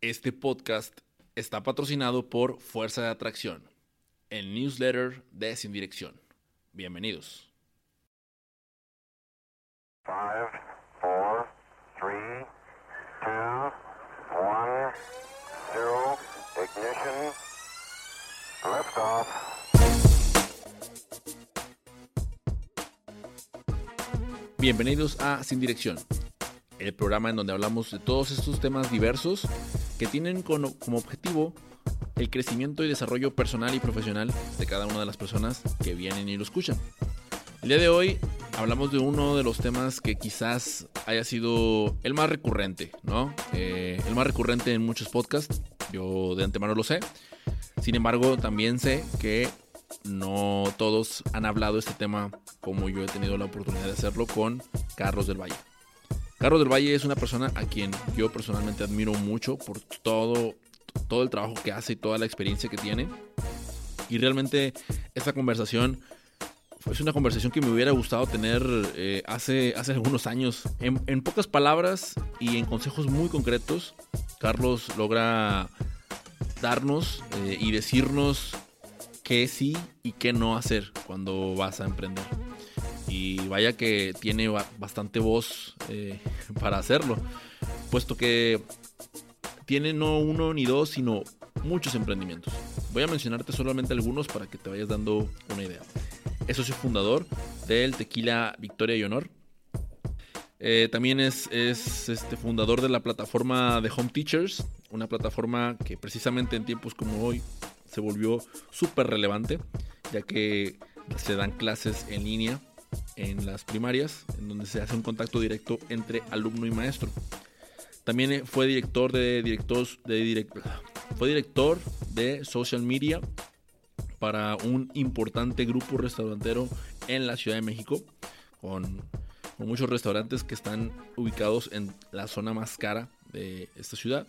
Este podcast está patrocinado por Fuerza de Atracción, el newsletter de Sin Dirección. Bienvenidos. 5, 4, 3, 2, 1, 0, ignition, liftoff. Bienvenidos a Sin Dirección, el programa en donde hablamos de todos estos temas diversos que tienen como objetivo el crecimiento y desarrollo personal y profesional de cada una de las personas que vienen y lo escuchan. El día de hoy hablamos de uno de los temas que quizás haya sido el más recurrente, ¿no? Eh, el más recurrente en muchos podcasts, yo de antemano lo sé. Sin embargo, también sé que no todos han hablado este tema como yo he tenido la oportunidad de hacerlo con Carlos del Valle. Carlos del Valle es una persona a quien yo personalmente admiro mucho por todo, todo el trabajo que hace y toda la experiencia que tiene. Y realmente esta conversación es una conversación que me hubiera gustado tener eh, hace, hace algunos años. En, pocas palabras y en consejos muy concretos, Carlos logra darnos eh, y decirnos qué sí y qué no hacer cuando vas a emprender. Y vaya que tiene bastante voz eh, para hacerlo, puesto que tiene no uno ni dos, sino muchos emprendimientos. Voy a mencionarte solamente algunos para que te vayas dando una idea. Es socio fundador del Tequila Victoria y Honor. Eh, también es, es este fundador de la plataforma de Home Teachers, una plataforma que precisamente en tiempos como hoy se volvió súper relevante, ya que se dan clases en línea en las primarias, en donde se hace un contacto directo entre alumno y maestro. También eh, fue director de directos de fue director de social media para un importante grupo restaurantero en la Ciudad de México, con muchos restaurantes que están ubicados en la zona más cara de esta ciudad.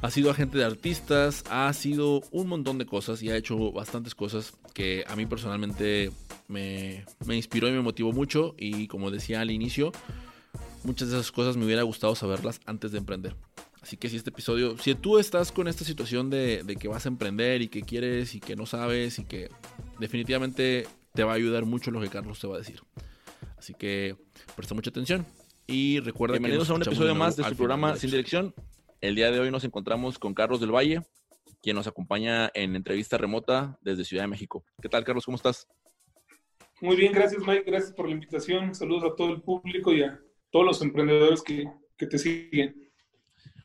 Ha sido agente de artistas, ha sido un montón de cosas y ha hecho bastantes cosas que a mí personalmente me, inspiró y me motivó mucho. Y como decía al inicio, muchas de esas cosas me hubiera gustado saberlas antes de emprender. Así que si este episodio, si tú estás con esta situación de, de, que vas a emprender y que quieres y que no sabes y que definitivamente te va a ayudar mucho lo que Carlos te va a decir. Así que presta mucha atención y recuerda Bienvenidos a un episodio más de su programa Sin Dirección. El día de hoy nos encontramos con Carlos del Valle, quien nos acompaña en entrevista remota desde Ciudad de México. ¿Qué tal, Carlos? ¿Cómo estás? Muy bien, gracias, Mike. Gracias por la invitación. Saludos a todo el público y a todos los emprendedores que, te siguen.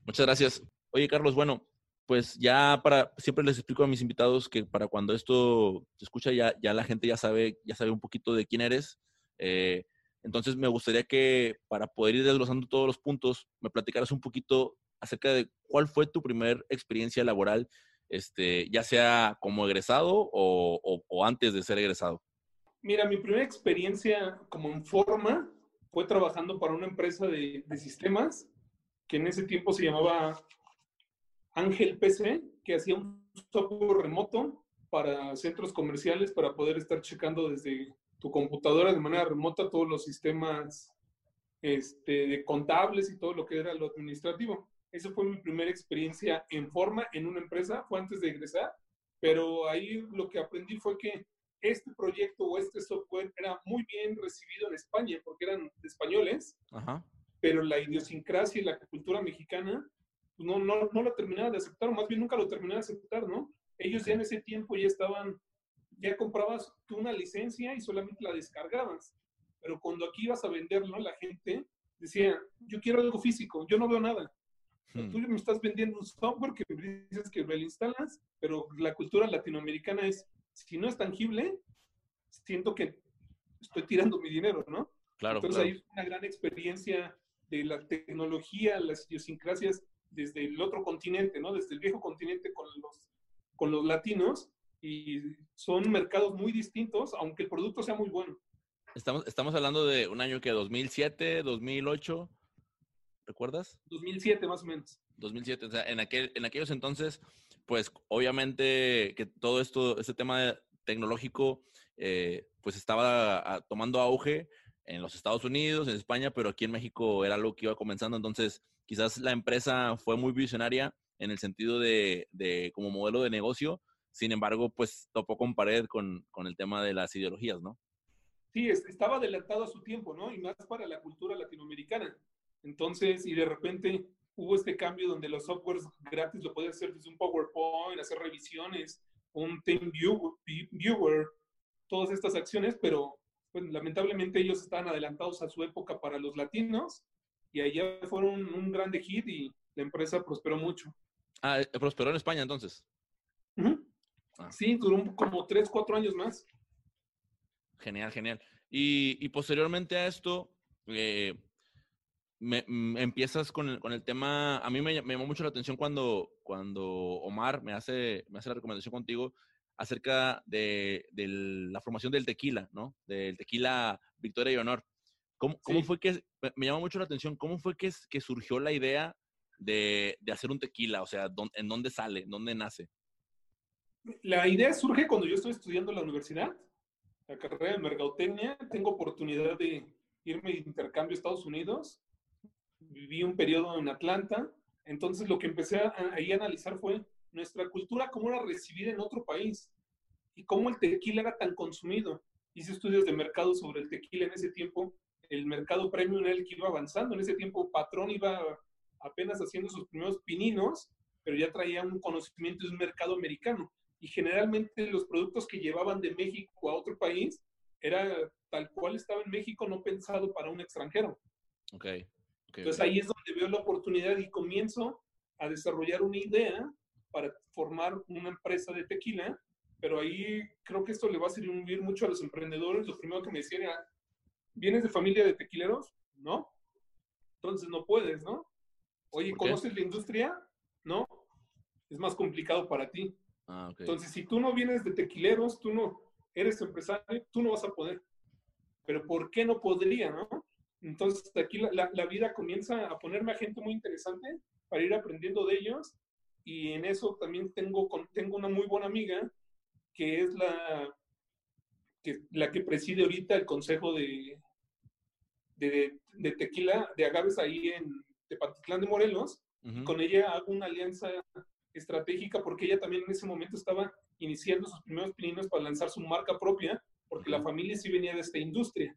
Muchas gracias. Oye, Carlos, bueno, pues ya para, siempre les explico a mis invitados que para cuando esto se escucha ya, ya la gente ya sabe, ya sabe un poquito de quién eres. Eh, entonces me gustaría que para poder ir desglosando todos los puntos, me platicaras un poquito acerca de cuál fue tu primer experiencia laboral, este, ya sea como egresado o, antes de ser egresado. Mira, mi primera experiencia como en forma fue trabajando para una empresa de, sistemas que en ese tiempo se llamaba Ángel PC, que hacía un software remoto para centros comerciales para poder estar checando desde tu computadora de manera remota todos los sistemas este, de contables y todo lo que era lo administrativo. Esa fue mi primera experiencia en forma en una empresa, fue antes de egresar, pero ahí lo que aprendí fue que este proyecto o este software era muy bien recibido en España porque eran españoles, pero la idiosincrasia y la cultura mexicana pues, no, no, no lo terminaban de aceptar, o más bien nunca lo terminaban de aceptar, ¿no? Ellos ya en ese tiempo ya estaban, ya comprabas tú una licencia y solamente la descargabas, pero cuando aquí ibas a venderlo, la gente decía, yo quiero algo físico, yo no veo nada. Hmm. Tú me estás vendiendo un software que dices que lo instalas, pero la cultura latinoamericana es, si no es tangible, siento que estoy tirando mi dinero, ¿no? Claro. Entonces hay una gran experiencia de la tecnología, las idiosincrasias desde el otro continente, ¿no? Desde el viejo continente con los, con los latinos y son mercados muy distintos, aunque el producto sea muy bueno. Estamos, estamos hablando de un año que 2007, 2008. ¿Recuerdas? 2007 más o menos. 2007, o sea, en, aquel, en aquellos entonces, pues obviamente que todo esto, este tema tecnológico, eh, pues estaba tomando auge en los Estados Unidos, en España, pero aquí en México era algo que iba comenzando. Entonces, quizás la empresa fue muy visionaria en el sentido de, de como modelo de negocio. Sin embargo, pues topó con pared con, con el tema de las ideologías, ¿no? Sí, estaba adelantado a su tiempo, ¿no? Y más para la cultura latinoamericana. Entonces, y de repente hubo este cambio donde los softwares gratis lo podías hacer desde un PowerPoint, hacer revisiones, un Team Viewer, todas estas acciones, pero pues, lamentablemente ellos estaban adelantados a su época para los latinos y allá fueron un grande hit y la empresa prosperó mucho. Ah, eh, prosperó en España entonces. Ah. Sí, duró como tres, cuatro años más. Genial, genial. Y, posteriormente a esto, eh, me, mm, empiezas con el, con el, tema, a mí me, me, llamó mucho la atención cuando, cuando Omar me hace, me hace la recomendación contigo acerca de, de, la formación del tequila, ¿no? Del tequila Victoria y Honor. ¿Cómo, cómo fue que, me llama mucho la atención, cómo fue que, que surgió la idea de, de, hacer un tequila? O sea, ¿en dónde sale? ¿Dónde nace? La idea surge cuando yo estoy estudiando en la universidad, la carrera de mercadotecnia. Tengo oportunidad de irme de intercambio a Estados Unidos. Viví un periodo en Atlanta. Entonces, lo que empecé a, a analizar fue nuestra cultura, cómo era recibida en otro país y cómo el tequila era tan consumido. Hice estudios de mercado sobre el tequila en ese tiempo. El mercado premium era el que iba avanzando. En ese tiempo, Patrón iba apenas haciendo sus primeros pininos, pero ya traía un conocimiento de un mercado americano. Y generalmente los productos que llevaban de México a otro país era tal cual estaba en México, no pensado para un extranjero. Okay. Entonces ahí es donde veo la oportunidad y comienzo a desarrollar una idea para formar una empresa de tequila, pero ahí creo que esto le va a servir mucho a los emprendedores. Lo primero que me decían era, ¿vienes de familia de tequileros? No. Entonces no puedes, ¿no? Oye, ¿conoces la industria? No. Es más complicado para ti. Ah, Entonces, si tú no vienes de tequileros, tú no eres empresario, tú no vas a poder. Pero ¿por qué no podría, no? Entonces, aquí la, la vida comienza a ponerme a gente muy interesante para ir aprendiendo de ellos y en eso también tengo, tengo una muy buena amiga que es la que, la que preside ahorita el consejo de, de, de tequila de agaves ahí en Tepatitlán de Morelos. Con ella hago una alianza estratégica porque ella también en ese momento estaba iniciando sus primeros pininos para lanzar su marca propia, porque la familia sí venía de esta industria.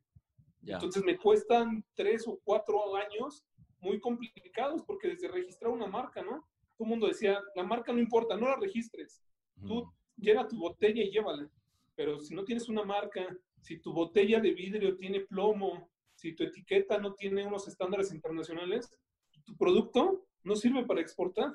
Entonces me cuestan tres o cuatro años muy complicados porque desde registrar una marca, ¿no? todo el mundo decía, la marca no importa, no la registres. Tú llena tu botella y llévala. Pero si no tienes una marca, si tu botella de vidrio tiene plomo, si tu etiqueta no tiene unos estándares internacionales, tu producto no sirve para exportar.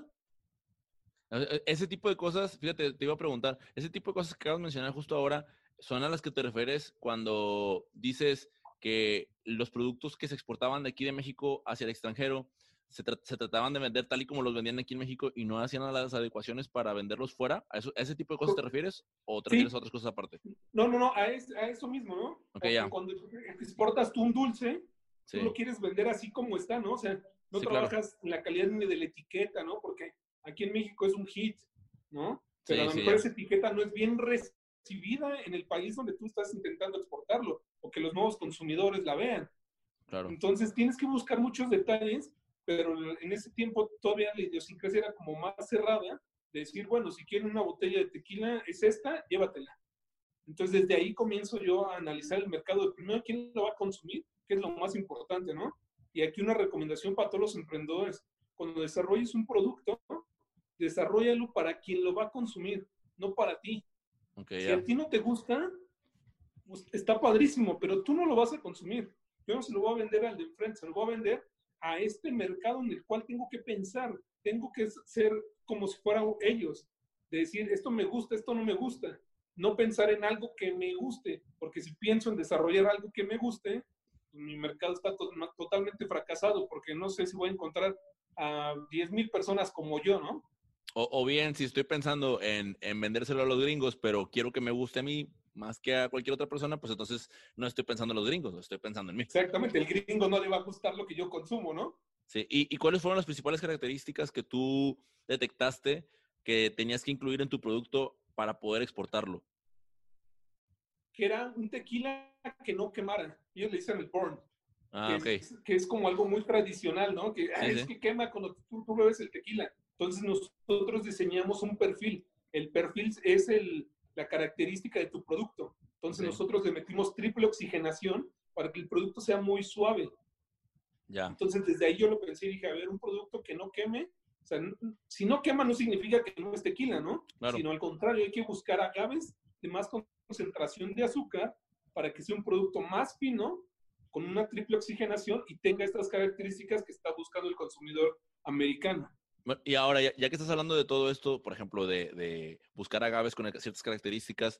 E, e, ese tipo de cosas, fíjate, te iba a preguntar, ese tipo de cosas que acabas de mencionar justo ahora, ¿son a las que te refieres cuando dices que los productos que se exportaban de aquí de México hacia el extranjero se, trataban de vender tal y como los vendían aquí en México y no hacían las adecuaciones para venderlos fuera? ¿A, ese tipo de cosas te refieres o te refieres a otras cosas aparte? No, no, no, a, eso mismo, ¿no? Cuando exportas tú un dulce, tú lo quieres vender así como está, ¿no? O sea, no trabajas en la calidad ni de la etiqueta, ¿no? Porque aquí en México es un hit, ¿no? Pero a lo mejor esa etiqueta no es bien recibida en el país donde tú estás intentando exportarlo o que los nuevos consumidores la vean. Claro. Entonces tienes que buscar muchos detalles pero en ese tiempo todavía la idiosincrasia era como más cerrada, de decir, bueno, si quieren una botella de tequila, es esta, llévatela. Entonces, desde ahí comienzo yo a analizar el mercado de primero quién lo va a consumir, que es lo más importante, ¿no? Y aquí una recomendación para todos los emprendedores, cuando desarrolles un producto, desarrollalo para quien lo va a consumir, no para ti. Si a ti no te gusta, pues está padrísimo, pero tú no lo vas a consumir. Yo no se lo voy a vender al de enfrente, se lo voy a vender a este mercado en el cual tengo que pensar, tengo que ser como si fueran ellos, de decir, esto me gusta, esto no me gusta, no pensar en algo que me guste, porque si pienso en desarrollar algo que me guste, pues mi mercado está totalmente fracasado, porque no sé si voy a encontrar a 10 mil personas como yo, ¿no? O, bien, si estoy pensando en, en vendérselo a los gringos, pero quiero que me guste a mí, más que a cualquier otra persona, pues entonces no estoy pensando en los gringos, estoy pensando en mí. Exactamente, el gringo no le va a gustar lo que yo consumo, ¿no? Sí, ¿Y, cuáles fueron las principales características que tú detectaste que tenías que incluir en tu producto para poder exportarlo? que era un tequila que no quemara. Ellos le dicen el burn. Ah, que, es, que es como algo muy tradicional, ¿no? Que es que quema cuando tú, tú bebes el tequila. Entonces nosotros diseñamos un perfil. El perfil es el, la característica de tu producto. Entonces nosotros le metimos triple oxigenación para que el producto sea muy suave. Ya. Entonces desde ahí yo lo pensé y dije, a ver, un producto que no queme, o sea, si no quema no significa que no es tequila, ¿no? Claro. Sino al contrario, hay que buscar agaves de más concentración de azúcar para que sea un producto más fino, con una triple oxigenación y tenga estas características que está buscando el consumidor americano. Y ahora, ya, que estás hablando de todo esto, por ejemplo, de, de buscar agaves con ciertas características,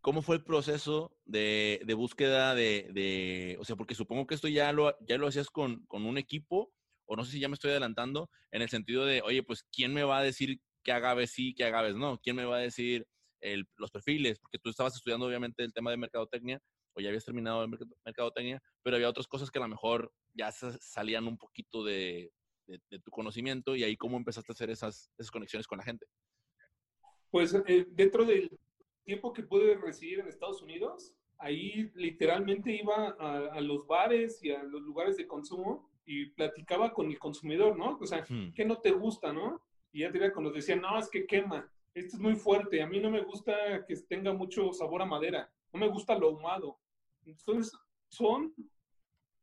¿cómo fue el proceso de, de búsqueda de, de, o sea, porque supongo que esto ya lo, ya lo hacías con, con un equipo, o no sé si ya me estoy adelantando, en el sentido de, oye, pues, ¿quién me va a decir qué agaves sí, qué agaves no? ¿Quién me va a decir los perfiles? Porque tú estabas estudiando, obviamente, el tema de mercadotecnia, o ya habías terminado el mercadotecnia, pero había otras cosas que a lo mejor ya salían un poquito de, de, de, tu conocimiento y ahí cómo empezaste a hacer esas, esas conexiones con la gente. Pues eh, dentro del tiempo que pude residir en Estados Unidos, ahí literalmente iba a, a, los bares y a los lugares de consumo y platicaba con el consumidor, ¿no? O sea, hmm. ¿qué no te gusta, no? Y ya te cuando decían, no, es que quema, esto es muy fuerte, a mí no me gusta que tenga mucho sabor a madera, no me gusta lo ahumado, entonces, son,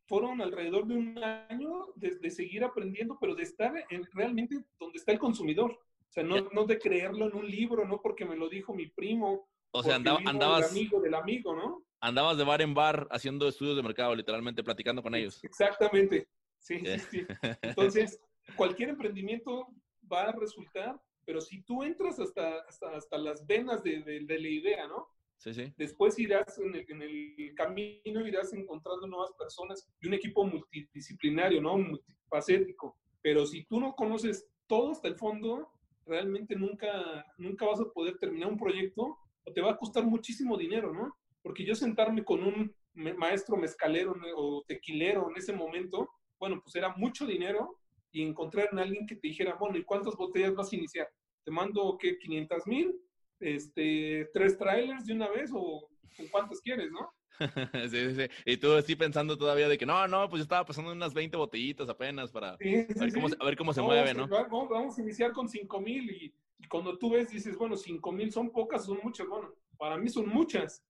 fueron alrededor de un año de, de seguir aprendiendo, pero de estar en, realmente donde está el consumidor. O sea, no, no, de creerlo en un libro, no porque me lo dijo mi primo. O sea, andaba, andabas. Del amigo del amigo, ¿no? Andabas de bar en bar haciendo estudios de mercado, literalmente, platicando con ellos. Exactamente. Sí, sí, sí. Entonces, cualquier emprendimiento va a resultar, pero si tú entras hasta, hasta, hasta las venas de, de, de la idea, ¿no? Sí, sí. Después irás en el, en el, camino, irás encontrando nuevas personas y un equipo multidisciplinario, ¿no? Multifacético. Pero si tú no conoces todo hasta el fondo, realmente nunca, nunca vas a poder terminar un proyecto o te va a costar muchísimo dinero, ¿no? Porque yo sentarme con un maestro mezcalero o tequilero en ese momento, bueno, pues era mucho dinero y encontrar en alguien que te dijera, bueno, ¿y cuántas botellas vas a iniciar? ¿Te mando, qué, 500 mil? Este, tres trailers de una vez o cuántos quieres, ¿no? sí, sí, sí. Y tú estoy pensando todavía de que no, no, pues yo estaba pasando unas 20 botellitas apenas para sí, sí, a, ver cómo, sí. a, ver cómo, se no, mueve, ¿no? Vamos, vamos, a iniciar con 5 mil y, y, cuando tú ves dices, bueno, 5 mil son pocas, son muchas. Bueno, para mí son muchas,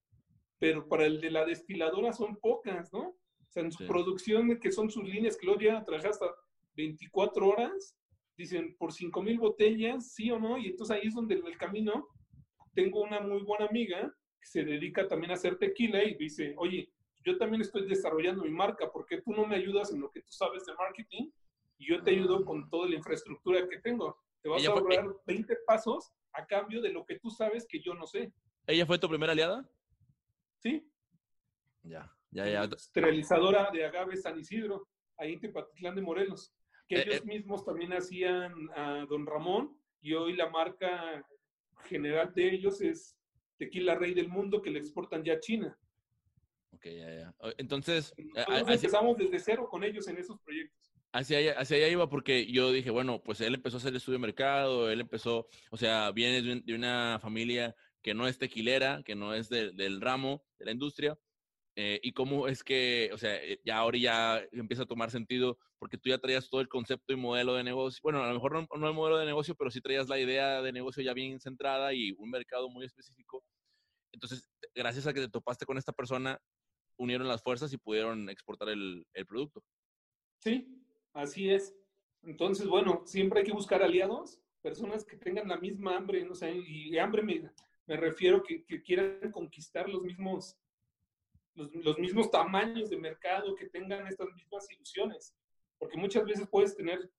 pero para el de la destiladora son pocas, ¿no? O sea, en su producción, que son sus líneas que luego llegan a trabajar hasta 24 horas, dicen por 5 mil botellas, sí o no, y entonces ahí es donde el camino tengo una muy buena amiga que se dedica también a hacer tequila y dice, oye, yo también estoy desarrollando mi marca, ¿por qué tú no me ayudas en lo que tú sabes de marketing? Y yo te ayudo con toda la infraestructura que tengo. Te vas a ahorrar fue... 20 pasos a cambio de lo que tú sabes que yo no sé. ¿Ella fue tu primera aliada? Sí. Ya, ya, ya. Esterilizadora de agave San Isidro, ahí en Tepatitlán de Morelos, que eh, ellos eh. mismos también hacían a Don Ramón y hoy la marca general de ellos es tequila rey del mundo que le exportan ya a China. Ok, ya, ya. Entonces, Entonces empezamos desde cero con ellos en esos proyectos. Hacia allá, hacia allá iba porque yo dije, bueno, pues él empezó a hacer estudio de mercado, él empezó, o sea, viene de una familia que no es tequilera, que no es de, del ramo, de la industria, eh, y cómo es que, o sea, eh, ya ahora ya empieza a tomar sentido porque tú ya traías todo el concepto y modelo de negocio. Bueno, a lo mejor no, no, el modelo de negocio, pero sí traías la idea de negocio ya bien centrada y un mercado muy específico. Entonces, gracias a que te topaste con esta persona, unieron las fuerzas y pudieron exportar el, el producto. Sí, así es. Entonces, bueno, siempre hay que buscar aliados, personas que tengan la misma hambre, no sé, y hambre me, me refiero que, que quieran conquistar los mismos los, mismos tamaños de mercado, que tengan estas mismas ilusiones. Porque muchas veces puedes tener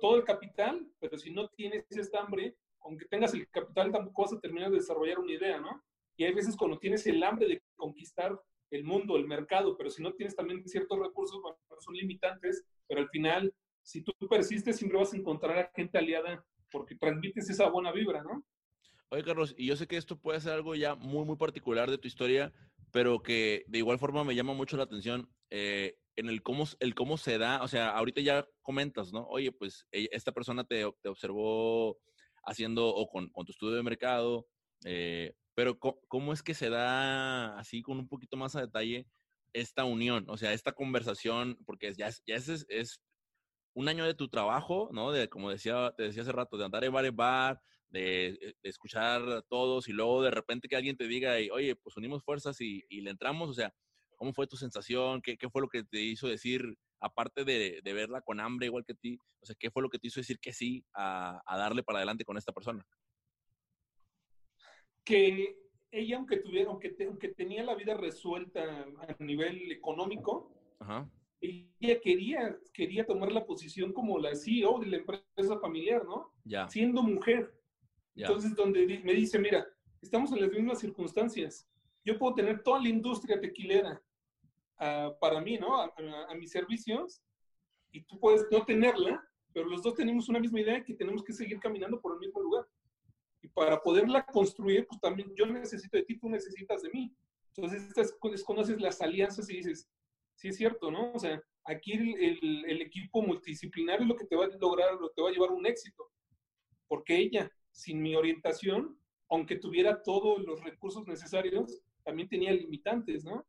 todo el capital, pero si no tienes ese hambre, aunque tengas el capital, tampoco vas a terminar de desarrollar una idea, ¿no? Y hay veces cuando tienes el hambre de conquistar el mundo, el mercado, pero si no tienes también ciertos recursos, bueno, son limitantes, pero al final, si tú persistes, siempre vas a encontrar a gente aliada porque transmites esa buena vibra, ¿no? Oye, Carlos, y yo sé que esto puede ser algo ya muy, muy particular de tu historia, pero que de igual forma me llama mucho la atención eh, en el cómo, el cómo se da, o sea, ahorita ya comentas, ¿no? Oye, pues esta persona te, te observó haciendo o con, con, tu estudio de mercado, eh, pero ¿cómo es que se da así con un poquito más a detalle esta unión? O sea, esta conversación, porque ya ya es, es un año de tu trabajo, ¿no? De, como decía, te decía hace rato, de andar en bar en bar, de, escuchar a todos y luego de repente que alguien te diga, oye, pues unimos fuerzas y, le entramos, o sea, ¿cómo fue tu sensación? ¿Qué, ¿Qué, fue lo que te hizo decir, aparte de, de, verla con hambre igual que ti, o sea, qué fue lo que te hizo decir que sí a, a darle para adelante con esta persona? Que ella, aunque tuviera, aunque, aunque tenía la vida resuelta a nivel económico, ella quería, quería tomar la posición como la CEO de la empresa familiar, ¿no? Ya. Siendo mujer. Entonces, donde me dice, mira, estamos en las mismas circunstancias. Yo puedo tener toda la industria tequilera uh, para mí, ¿no? A, a, mis servicios, y tú puedes no tenerla, pero los dos tenemos una misma idea que tenemos que seguir caminando por el mismo lugar. Y para poderla construir, pues también yo necesito de ti, tú necesitas de mí. Entonces, desconoces las alianzas y dices, sí es cierto, ¿no? O sea, aquí el, el, equipo multidisciplinario es lo que te va a lograr, lo que te va a llevar un éxito. Porque ella, sin mi orientación, aunque tuviera todos los recursos necesarios, también tenía limitantes, ¿no?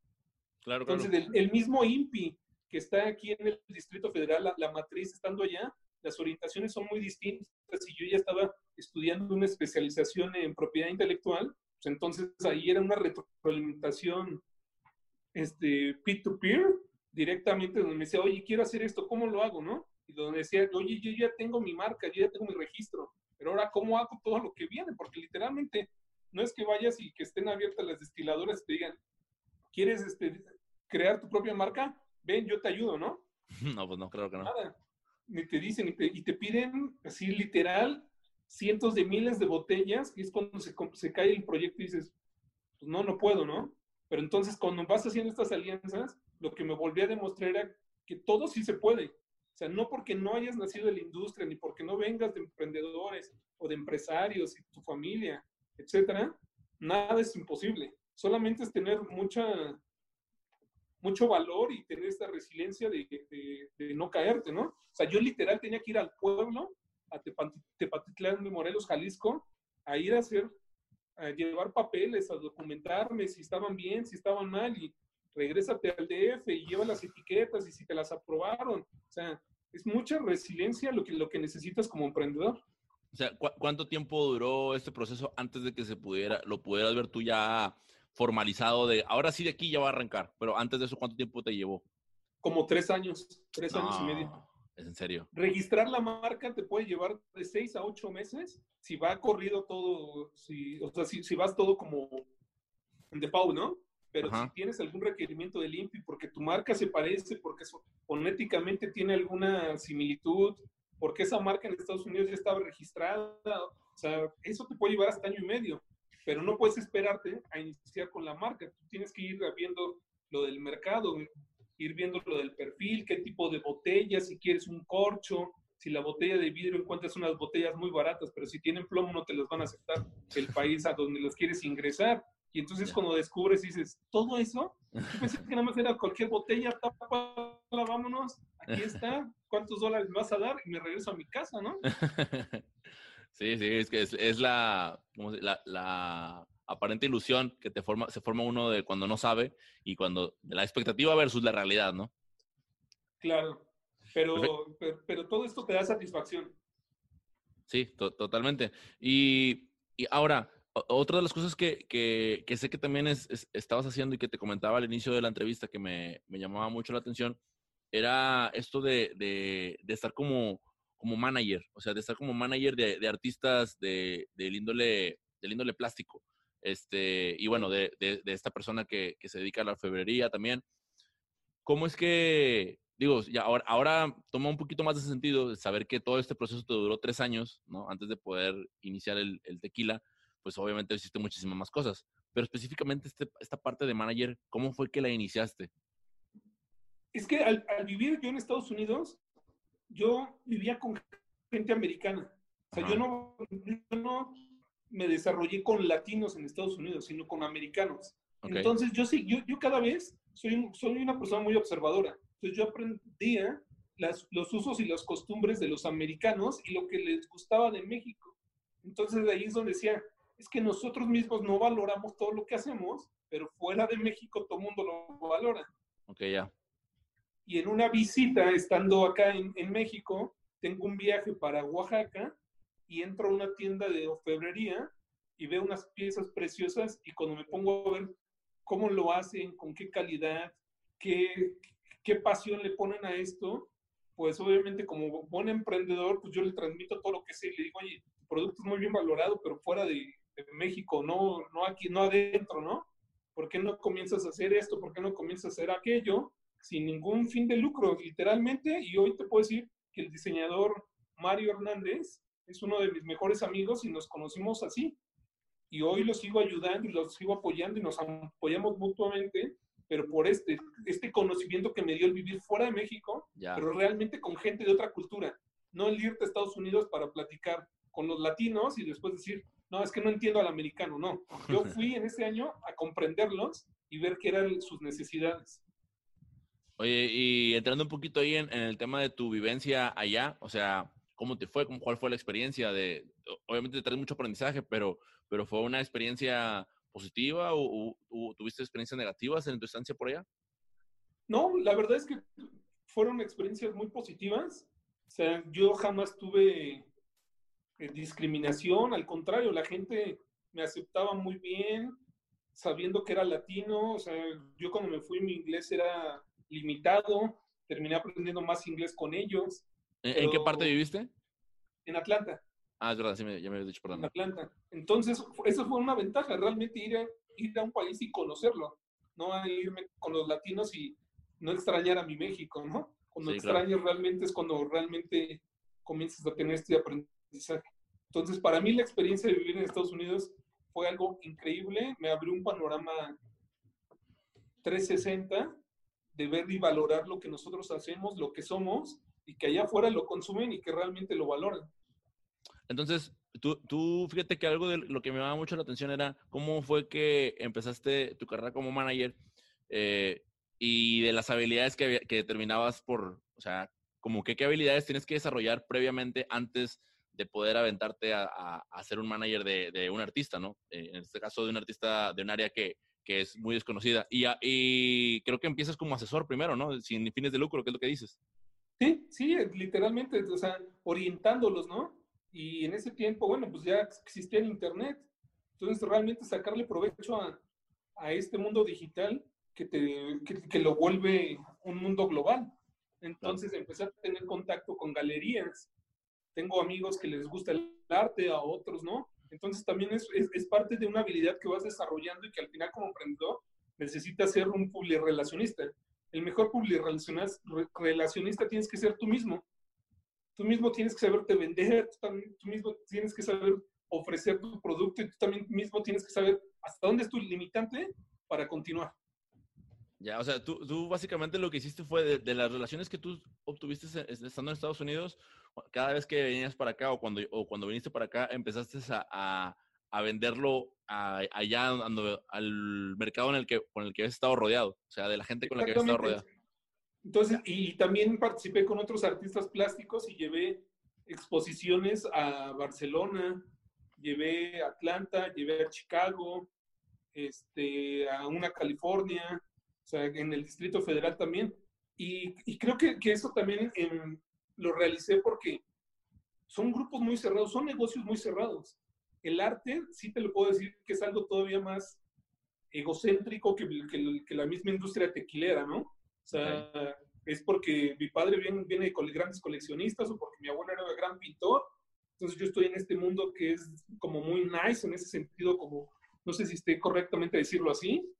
Claro, Entonces, El, mismo INPI que está aquí en el Distrito Federal, la, matriz estando allá, las orientaciones son muy distintas. Si yo ya estaba estudiando una especialización en propiedad intelectual, pues entonces ahí era una retroalimentación este, peer-to-peer, directamente donde me decía, oye, quiero hacer esto, ¿cómo lo hago, no? Y donde decía, oye, yo ya tengo mi marca, yo ya tengo mi registro, pero ahora, ¿cómo hago todo lo que viene? Porque literalmente no es que vayas y que estén abiertas las destiladoras y te digan, ¿quieres este, crear tu propia marca? Ven, yo te ayudo, ¿no? No, pues no, creo que no. Nada. Ni te dicen, y te, piden así literal cientos de miles de botellas, y es cuando se, se cae el proyecto y dices, pues no, no puedo, ¿no? Pero entonces, cuando vas haciendo estas alianzas, lo que me volví a demostrar era que todo sí se puede. Sea, no porque no hayas nacido de la industria, ni porque no vengas de emprendedores o de empresarios y tu familia, etcétera, nada es imposible. Solamente es tener mucha, mucho valor y tener esta resiliencia de, de, no caerte, ¿no? O sea, yo literal tenía que ir al pueblo, a Tepatitlán de Morelos, Jalisco, a ir a hacer a llevar papeles, a documentarme si estaban bien, si estaban mal, y regrésate al DF y lleva las etiquetas y si te las aprobaron. O sea, es mucha resiliencia lo que, lo que necesitas como emprendedor. O sea, ¿cuánto tiempo duró este proceso antes de que se pudiera, lo pudieras ver tú ya formalizado de, ahora sí de aquí ya va a arrancar, pero antes de eso, ¿cuánto tiempo te llevó? Como tres años, tres años y medio. Es en serio. Registrar la marca te puede llevar de seis a ocho meses si va corrido todo, si, o sea, si, si vas todo como en default, ¿no? Pero si tienes algún requerimiento del INPI porque tu marca se parece, porque fonéticamente tiene alguna similitud, porque esa marca en Estados Unidos ya estaba registrada, o sea, eso te puede llevar hasta año y medio, pero no puedes esperarte a iniciar con la marca, tú tienes que ir viendo lo del mercado, ir viendo lo del perfil, qué tipo de botella, si quieres un corcho, si la botella de vidrio encuentras unas botellas muy baratas, pero si tienen plomo no te las van a aceptar el país a donde las quieres ingresar. Y entonces cuando descubres y dices, todo eso, yo pensé que nada más era cualquier botella, tapa, vámonos, aquí está, ¿cuántos dólares vas a dar? Y me regreso a mi casa, ¿no? Sí, sí, es que es, la, la, la, aparente ilusión que te forma, se forma uno de cuando no sabe y cuando la expectativa versus la realidad, ¿no? Claro. Pero, pero, todo esto te da satisfacción. Sí, totalmente. Y, y, ahora, otra de las cosas que, que, sé que también es, estabas haciendo y que te comentaba al inicio de la entrevista que me, me llamaba mucho la atención, era esto de, de, estar como, como manager, o sea, de estar como manager de, artistas de, del, índole, índole plástico. Este, y bueno, de, de, esta persona que, que, se dedica a la orfebrería también. ¿Cómo es que, digo, ya ahora, ahora toma un poquito más de sentido saber que todo este proceso te duró tres años, ¿no? Antes de poder iniciar el, tequila, pues obviamente hiciste muchísimas más cosas. Pero específicamente este, esta parte de manager, ¿cómo fue que la iniciaste? Es que al, vivir yo en Estados Unidos, yo vivía con gente americana. O sea, yo no, yo no me desarrollé con latinos en Estados Unidos, sino con americanos. Entonces, yo sí, yo, yo cada vez soy, soy una persona muy observadora. Entonces yo aprendía las, los usos y las costumbres de los americanos y lo que les gustaba de México. Entonces de ahí es donde decía, es que nosotros mismos no valoramos todo lo que hacemos, pero fuera de México todo el mundo lo valora. Ok, ya. Y en una visita, estando acá en, en México, tengo un viaje para Oaxaca y entro a una tienda de orfebrería y veo unas piezas preciosas y cuando me pongo a ver cómo lo hacen, con qué calidad, qué, qué pasión le ponen a esto, pues obviamente como buen emprendedor, pues yo le transmito todo lo que sé y le digo, oye, tu producto es muy bien valorado, pero fuera de, México, no, no aquí, no adentro, ¿no? ¿Por qué no comienzas a hacer esto? ¿Por qué no comienzas a hacer aquello? Sin ningún fin de lucro, literalmente. Y hoy te puedo decir que el diseñador Mario Hernández es uno de mis mejores amigos y nos conocimos así. Y hoy lo sigo ayudando y lo sigo apoyando y nos apoyamos mutuamente, pero por este, este conocimiento que me dio el vivir fuera de México, Ya. pero realmente con gente de otra cultura. No el irte a Estados Unidos para platicar con los latinos y después decir, no, es que no entiendo al americano. No, yo fui en ese año a comprenderlos y ver qué eran sus necesidades. Oye, y entrando un poquito ahí en, en el tema de tu vivencia allá, o sea, ¿cómo te fue? ¿Cómo, ¿Cuál fue la experiencia? de Obviamente te traes mucho aprendizaje, pero, pero ¿fue una experiencia positiva o, o- tuviste experiencias negativas en tu estancia por allá? No, la verdad es que fueron experiencias muy positivas. O sea, yo jamás tuve discriminación, al contrario, la gente me aceptaba muy bien, sabiendo que era latino. O sea, yo cuando me fui mi inglés era limitado, terminé aprendiendo más inglés con ellos ¿En, en qué parte viviste? en Atlanta. Ah, es verdad, sí, me- ya me habías dicho, en perdón. Atlanta. Entonces, eso fue una ventaja, realmente ir a, ir a un país y conocerlo, no a irme con los latinos y no extrañar a mi México, ¿no? Cuando Sí, claro. extrañas realmente es cuando realmente comienzas a tener este aprendizaje. Entonces, para mí la experiencia de vivir en Estados Unidos fue algo increíble, me abrió un panorama 360 de ver y valorar lo que nosotros hacemos, lo que somos, y que allá afuera lo consumen y que realmente lo valoran. Entonces, tú, tú, fíjate que algo de lo que me llamaba mucho la atención era cómo fue que empezaste tu carrera como manager eh, y de las habilidades que, que por, o sea, como que qué habilidades tienes que desarrollar previamente antes de poder aventarte a, a- a ser un manager de, de un artista, ¿no? Eh, en este caso de un artista de un área que, que es muy desconocida. Y, a- y creo que empiezas como asesor primero, ¿no? Sin fines de lucro, que es lo que dices. Sí, sí, literalmente, o sea, orientándolos, ¿no? Y en ese tiempo, bueno, pues ya existía el Internet. Entonces, realmente sacarle provecho a, a este mundo digital que, te, que, que lo vuelve un mundo global. Entonces, empecé a tener contacto con galerías. Tengo amigos que les gusta el arte, a otros, ¿no? Entonces, también es, es, es parte de una habilidad que vas desarrollando y que al final, como emprendedor, necesitas ser un relacionista el mejor relacionista tienes que ser tú mismo. Tú mismo tienes que saberte vender, tú, también, tú mismo tienes que saber ofrecer tu producto y tú también mismo tienes que saber hasta dónde es tu limitante para continuar. Ya, o sea, tú, tú básicamente lo que hiciste fue de, de, las relaciones que tú obtuviste estando en Estados Unidos, cada vez que venías para acá o cuando, o cuando viniste para acá, empezaste a, a, a venderlo a, allá ando, al mercado en el que, con el que habías estado rodeado, o sea, de la gente con la que habías estado rodeado. Entonces, y también participé con otros artistas plásticos y llevé exposiciones a Barcelona, llevé a Atlanta, llevé a Chicago, este, a una California, o sea, en el Distrito Federal también. Y, y creo que, que, eso también eh, lo realicé porque son grupos muy cerrados, son negocios muy cerrados. El arte, sí te lo puedo decir, que es algo todavía más egocéntrico que, que, que la misma industria tequilera, ¿no? O sea, okay. es porque mi padre viene, viene con grandes coleccionistas o porque mi abuelo era un gran pintor. Entonces yo estoy en este mundo que es como muy nice en ese sentido, como, no sé si esté correctamente decirlo así.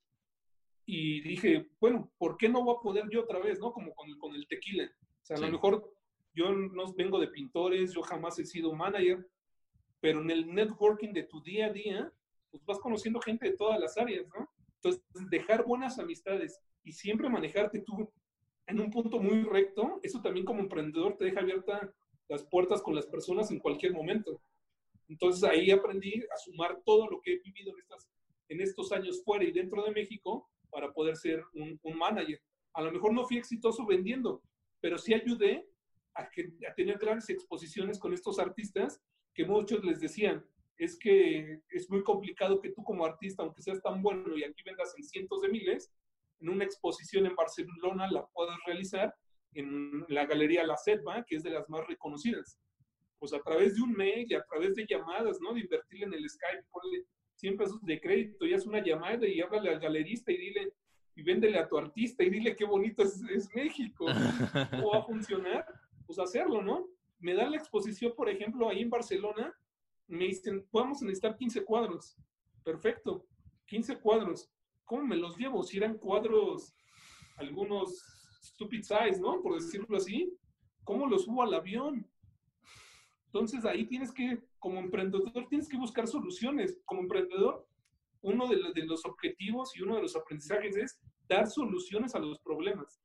Y dije, bueno, ¿por qué no voy a poder yo otra vez, no? Como con, con el tequila. O sea, a sí. lo mejor yo no vengo de pintores, yo jamás he sido manager, pero en el networking de tu día a día, pues vas conociendo gente de todas las áreas, ¿no? Entonces, dejar buenas amistades y siempre manejarte tú en un punto muy recto, eso también como emprendedor te deja abiertas las puertas con las personas en cualquier momento. Entonces ahí aprendí a sumar todo lo que he vivido en estos años fuera y dentro de México para poder ser un, un manager. A lo mejor no fui exitoso vendiendo, pero sí ayudé a, que, a tener grandes exposiciones con estos artistas que muchos les decían, es que es muy complicado que tú como artista, aunque seas tan bueno y aquí vendas en cientos de miles, en una exposición en Barcelona la puedas realizar en la Galería La Selva, que es de las más reconocidas. Pues a través de un mail y a través de llamadas, ¿no? De invertirle en el Skype, ponle 100 pesos de crédito y haz una llamada y háblale al galerista y dile, y véndele a tu artista y dile qué bonito es, es México. ¿Cómo va a funcionar? Pues hacerlo, ¿no? Me dan la exposición, por ejemplo, ahí en Barcelona, me dicen, vamos a necesitar 15 cuadros. Perfecto, 15 cuadros. ¿Cómo me los llevo? Si eran cuadros, algunos stupid size, ¿no? Por decirlo así. ¿Cómo los subo al avión? Entonces ahí tienes que, como emprendedor, tienes que buscar soluciones. Como emprendedor, uno de, de los objetivos y uno de los aprendizajes es dar soluciones a los problemas.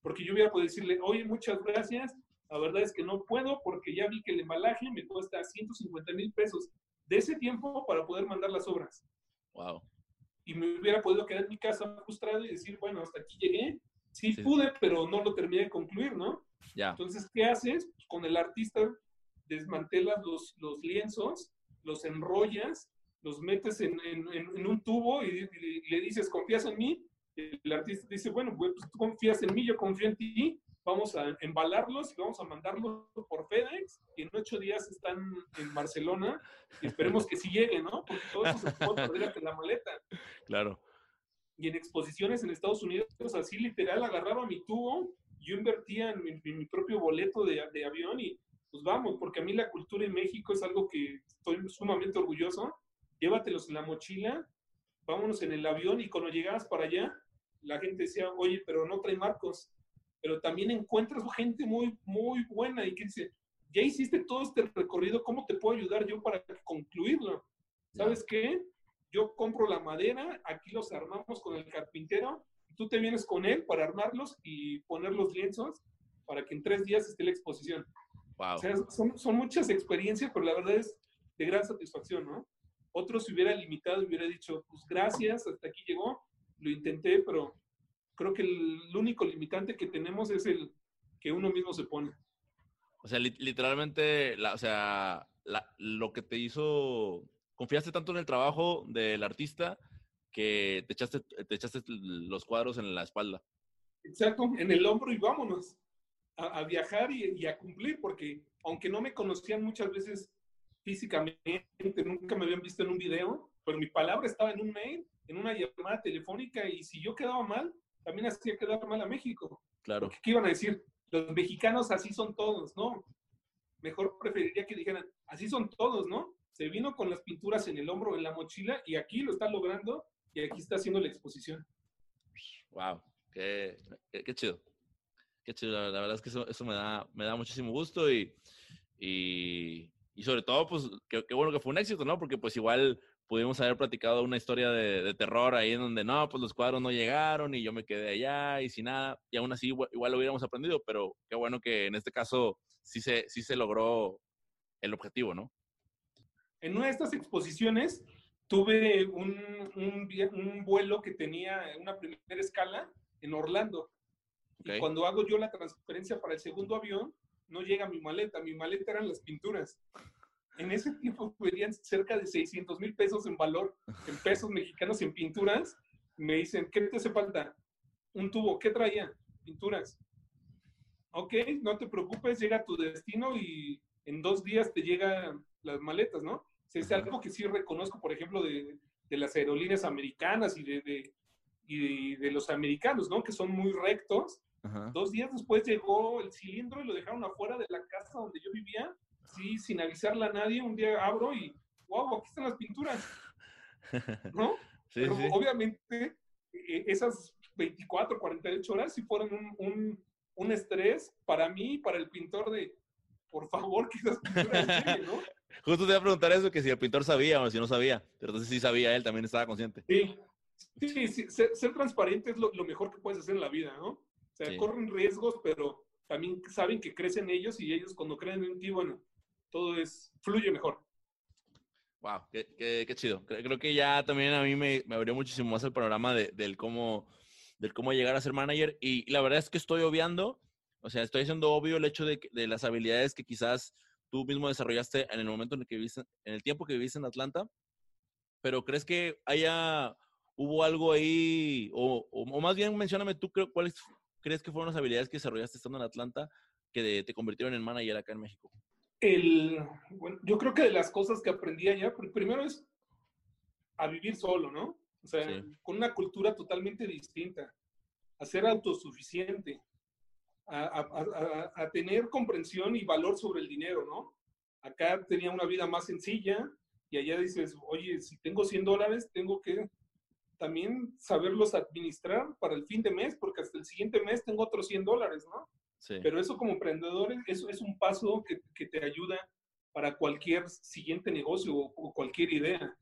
Porque yo hubiera podido decirle, oye, muchas gracias, la verdad es que no puedo porque ya vi que el embalaje me cuesta 150 mil pesos de ese tiempo para poder mandar las obras. Wow. Y me hubiera podido quedar en mi casa frustrado y decir, bueno, hasta aquí llegué. Sí, sí. pude, pero no lo terminé de concluir, ¿no? Ya. Entonces, ¿qué haces? Pues con el artista desmantelas los, los lienzos, los enrollas, los metes en, en, en un tubo y, y, le dices, ¿confías en mí? El artista dice, bueno, pues tú confías en mí, yo confío en ti, vamos a embalarlos y vamos a mandarlos por FedEx y en ocho días están en Barcelona y esperemos que sí lleguen, ¿no? Porque todo eso se puede perder ante la maleta. Claro. Y en exposiciones en Estados Unidos, así literal, agarraba mi tubo, yo invertía en mi, en mi propio boleto de, de, avión y pues vamos, porque a mí la cultura en México es algo que estoy sumamente orgulloso. Llévatelos en la mochila, vámonos en el avión y cuando llegabas para allá, la gente decía, oye, pero no trae marcos pero también encuentras gente muy, muy buena y que dice, ya hiciste todo este recorrido, ¿cómo te puedo ayudar yo para concluirlo? ¿Sabes qué? Yo compro la madera, aquí los armamos con el carpintero, y tú te vienes con él para armarlos y poner los lienzos para que en tres días esté la exposición. Wow. O sea, son, son muchas experiencias, pero la verdad es de gran satisfacción, ¿no? Otro se hubiera limitado y hubiera dicho, pues gracias, hasta aquí llegó, lo intenté, pero creo que el, único limitante que tenemos es el que uno mismo se pone. O sea, li literalmente, la, o sea, la, lo que te hizo, confiaste tanto en el trabajo del artista que te echaste, te echaste los cuadros en la espalda. Exacto, en el hombro y vámonos a, a viajar y, y, a cumplir, porque aunque no me conocían muchas veces físicamente, nunca me habían visto en un video, pero mi palabra estaba en un mail, en una llamada telefónica, y si yo quedaba mal, también hacía quedar mal a México. Claro. ¿Qué iban a decir? Los mexicanos así son todos, ¿no? Mejor preferiría que dijeran, así son todos, ¿no? Se vino con las pinturas en el hombro, en la mochila, y aquí lo está logrando, y aquí está haciendo la exposición. Wow, qué, qué, qué chido. Qué chido, la, la, verdad es que eso, eso me, da, me da muchísimo gusto y, y, y sobre todo, pues, qué, qué bueno que fue un éxito, ¿no? Porque pues igual pudimos haber platicado una historia de, de, terror ahí en donde no, pues los cuadros no llegaron y yo me quedé allá y sin nada, y aún así igual, igual, lo hubiéramos aprendido, pero qué bueno que en este caso sí se, sí se logró el objetivo, ¿no? En una de estas exposiciones tuve un, un, un vuelo que tenía una primera escala en Orlando. Okay. Y cuando hago yo la transferencia para el segundo avión, no llega mi maleta, mi maleta eran las pinturas en ese tiempo verían cerca de 600 mil pesos en valor, en pesos mexicanos, en pinturas. Me dicen, ¿qué te hace falta? Un tubo, ¿qué traía? Pinturas. Ok, no te preocupes, llega a tu destino y en dos días te llegan las maletas, ¿no? O sea, es algo que sí reconozco, por ejemplo, de, de las aerolíneas americanas y de, de, y de, los americanos, ¿no? Que son muy rectos. Ajá. Dos días después llegó el cilindro y lo dejaron afuera de la casa donde yo vivía sí, sin avisarle a nadie, un día abro y, wow, aquí están las pinturas. ¿No? Sí, Pero sí. obviamente e, esas 24, 48 horas sí fueron un, un, un, estrés para mí y para el pintor de, por favor, que esas pinturas lleguen, ¿no? Justo te iba a preguntar eso, que si el pintor sabía o si no sabía, pero entonces sí sabía, él también estaba consciente. Sí, sí, sí ser, ser, transparente es lo, lo, mejor que puedes hacer en la vida, ¿no? O sea, sí. corren riesgos, pero también saben que crecen ellos y ellos cuando creen en ti, bueno, todo es, fluye mejor. Wow, qué, qué, qué chido. Creo que ya también a mí me, me abrió muchísimo más el panorama de, del, cómo, del cómo llegar a ser manager. Y la verdad es que estoy obviando, o sea, estoy haciendo obvio el hecho de, de las habilidades que quizás tú mismo desarrollaste en el momento en el que viviste, en el tiempo que viviste en Atlanta, pero ¿crees que haya, hubo algo ahí, o, o, más bien mencióname tú cuáles crees que fueron las habilidades que desarrollaste estando en Atlanta que te convirtieron en manager acá en México? El, bueno, yo creo que de las cosas que aprendí allá, primero es a vivir solo, ¿no? O sea, con una cultura totalmente distinta, a ser autosuficiente, a, tener comprensión y valor sobre el dinero, ¿no? Acá tenía una vida más sencilla y allá dices, oye, si tengo 100 dólares, tengo que también saberlos administrar para el fin de mes, porque hasta el siguiente mes tengo otros 100 dólares, ¿no? Sí. Pero eso como emprendedor, eso es un paso que, que te ayuda para cualquier siguiente negocio o, cualquier idea.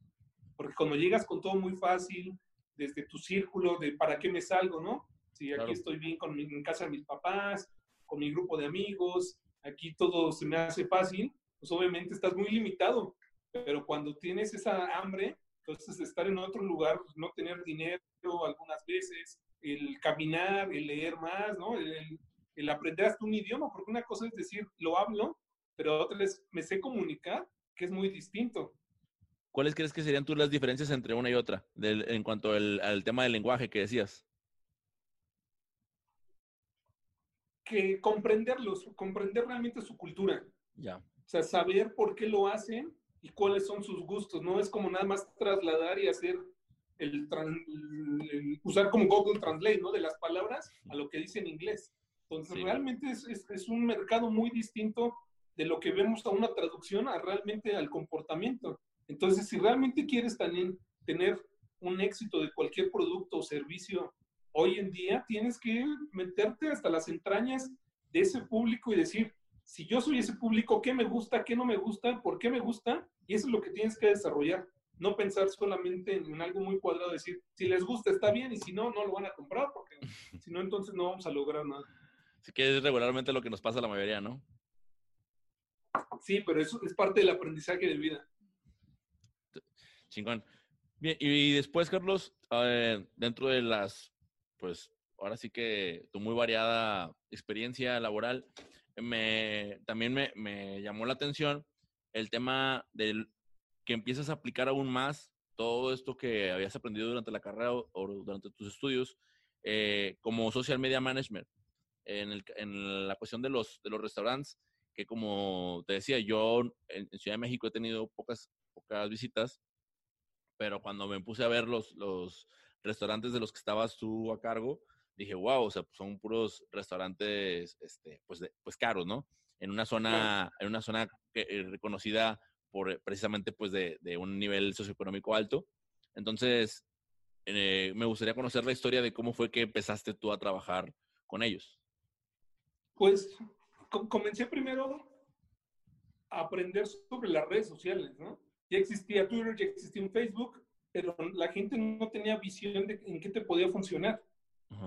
Porque cuando llegas con todo muy fácil, desde tu círculo de para qué me salgo, ¿no? Si aquí estoy bien con mi, en casa de mis papás, con mi grupo de amigos, aquí todo se me hace fácil, pues obviamente estás muy limitado. Pero cuando tienes esa hambre, entonces estar en otro lugar, pues, no tener dinero algunas veces, el caminar, el leer más, ¿no? El, el aprender hasta un idioma, porque una cosa es decir, lo hablo, pero otra es, me sé comunicar, que es muy distinto. ¿Cuáles crees que serían tú las diferencias entre una y otra en cuanto al tema del lenguaje que decías? Que comprenderlos, comprender realmente su cultura. Ya. O sea, saber por qué lo hacen y cuáles son sus gustos. No es como nada más trasladar y hacer el, usar como Google Translate, ¿no? De las palabras a lo que dice en inglés. Entonces, realmente es, es, un mercado muy distinto de lo que vemos a una traducción a realmente al comportamiento. Entonces, si realmente quieres también tener un éxito de cualquier producto o servicio hoy en día, tienes que meterte hasta las entrañas de ese público y decir, si yo soy ese público, ¿qué me gusta? ¿Qué no me gusta? ¿Por qué me gusta? Y eso es lo que tienes que desarrollar. No pensar solamente en, algo muy cuadrado, decir, si les gusta está bien y si no, no lo van a comprar, porque si no, entonces no vamos a lograr nada. Así que es regularmente lo que nos pasa a la mayoría, ¿no? Sí, pero eso es parte del aprendizaje de vida. Chingón. Bien, y después, Carlos, eh, dentro de las, pues, ahora sí que tu muy variada experiencia laboral, me, también me, me llamó la atención el tema del que empiezas a aplicar aún más todo esto que habías aprendido durante la carrera o, durante tus estudios eh, como social media management en, la cuestión de los, de los restaurantes, que como te decía, yo en, Ciudad de México he tenido pocas, pocas visitas, pero cuando me puse a ver los, los restaurantes de los que estabas tú a cargo, dije, wow, o sea, pues son puros restaurantes, este, pues, pues caros, ¿no? En una zona, en una zona eh, reconocida por precisamente pues de, de, un nivel socioeconómico alto. Entonces, eh, me gustaría conocer la historia de cómo fue que empezaste tú a trabajar con ellos. Pues comencé primero a aprender sobre las redes sociales, ¿no? Ya existía Twitter, ya existía un Facebook, pero la gente no tenía visión de en qué te podía funcionar.